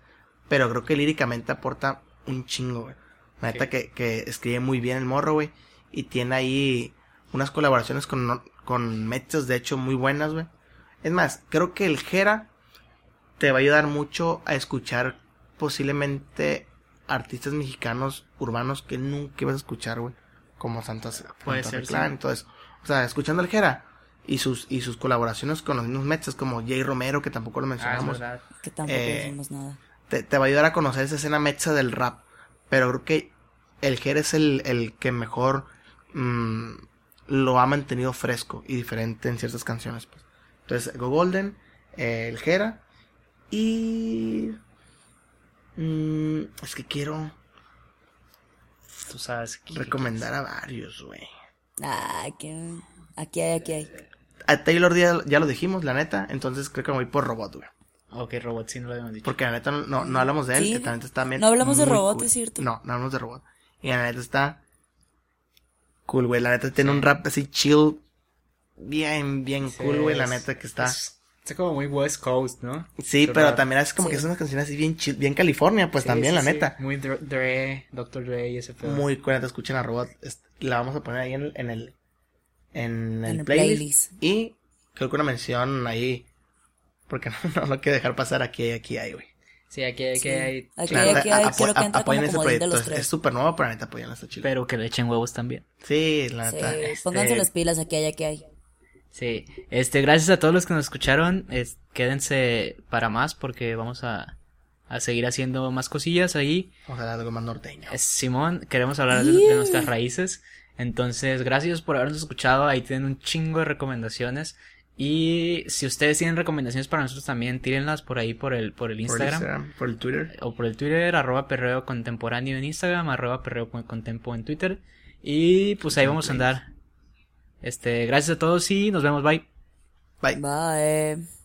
pero creo que líricamente aporta un chingo, güey. La neta que, que escribe muy bien el morro, güey. Y tiene ahí unas colaboraciones con, con mechas, de hecho, muy buenas, güey. Es más, creo que el Gera te va a ayudar mucho a escuchar posiblemente artistas mexicanos urbanos que nunca ibas a escuchar, güé Como Santos Puede ser, sí. y todo eso. O sea, escuchando al Jera y sus, y sus colaboraciones con los mismos mechas como Jay Romero, que tampoco lo Ah, es mencionamos, verdad. Que tampoco Eh, decimos nada. te, te va a ayudar a conocer esa escena mecha del rap. Pero creo que el Jera es el, el que mejor mm, lo ha mantenido fresco y diferente en ciertas canciones. Pues. Entonces, Go Golden, eh, el Jera y... mm, es que quiero Tú sabes. que- recomendar a varios, güey. Ah, aquí, aquí hay, aquí hay. A Taylor Díaz ya lo dijimos, la neta. Entonces creo que me voy por Robot, güey. Ok, Robot, sí, no lo habíamos dicho. Porque la neta no, no, hablamos de él, Sí. que también está bien. No hablamos de Robot, cool. es cierto. No, no hablamos de robot. Y la neta está cool, güey. La neta tiene un rap así chill. Bien, bien Sí, cool, güey. La neta que está. Es, es como muy West Coast, ¿no? Sí, pero rap. también es como Sí. que es una canción así bien chill, bien California, pues Sí, también, sí, la sí. neta. Muy Dre, Dre, Dr. Dre y ese pedo. Muy cool, neta, escuchen a Robot. La vamos a poner ahí en el, en el, en el el playlist. playlist. Y creo que una mención ahí. Porque no, no lo quiero dejar pasar aquí, aquí hay, güey. Sí, aquí, aquí Sí. hay. Aquí hay, neta, aquí hay, que apoyen de proyecto. los Es- tres. Es súper nuevo, pero la neta apoyen está chido. Pero que le echen huevos también. Sí, la Sí, neta. este, pónganse las pilas, aquí hay, aquí hay. Sí, este, gracias a todos los que nos escucharon. es- quédense para más porque vamos a, a seguir haciendo más cosillas ahí. Vamos a hablar de algo más norteño. Es Simón, queremos hablar de, de nuestras raíces. Entonces, gracias por habernos escuchado. Ahí tienen un chingo de recomendaciones. Y si ustedes tienen recomendaciones para nosotros también, tírenlas por ahí por el, por el Por el Instagram. Instagram, por el Twitter. O por el Twitter, arroba perreo contemporáneo en Instagram, arroba perreo contempo en Twitter. Y pues ahí vamos a andar. Este, gracias a todos y nos vemos, bye. Bye. Bye.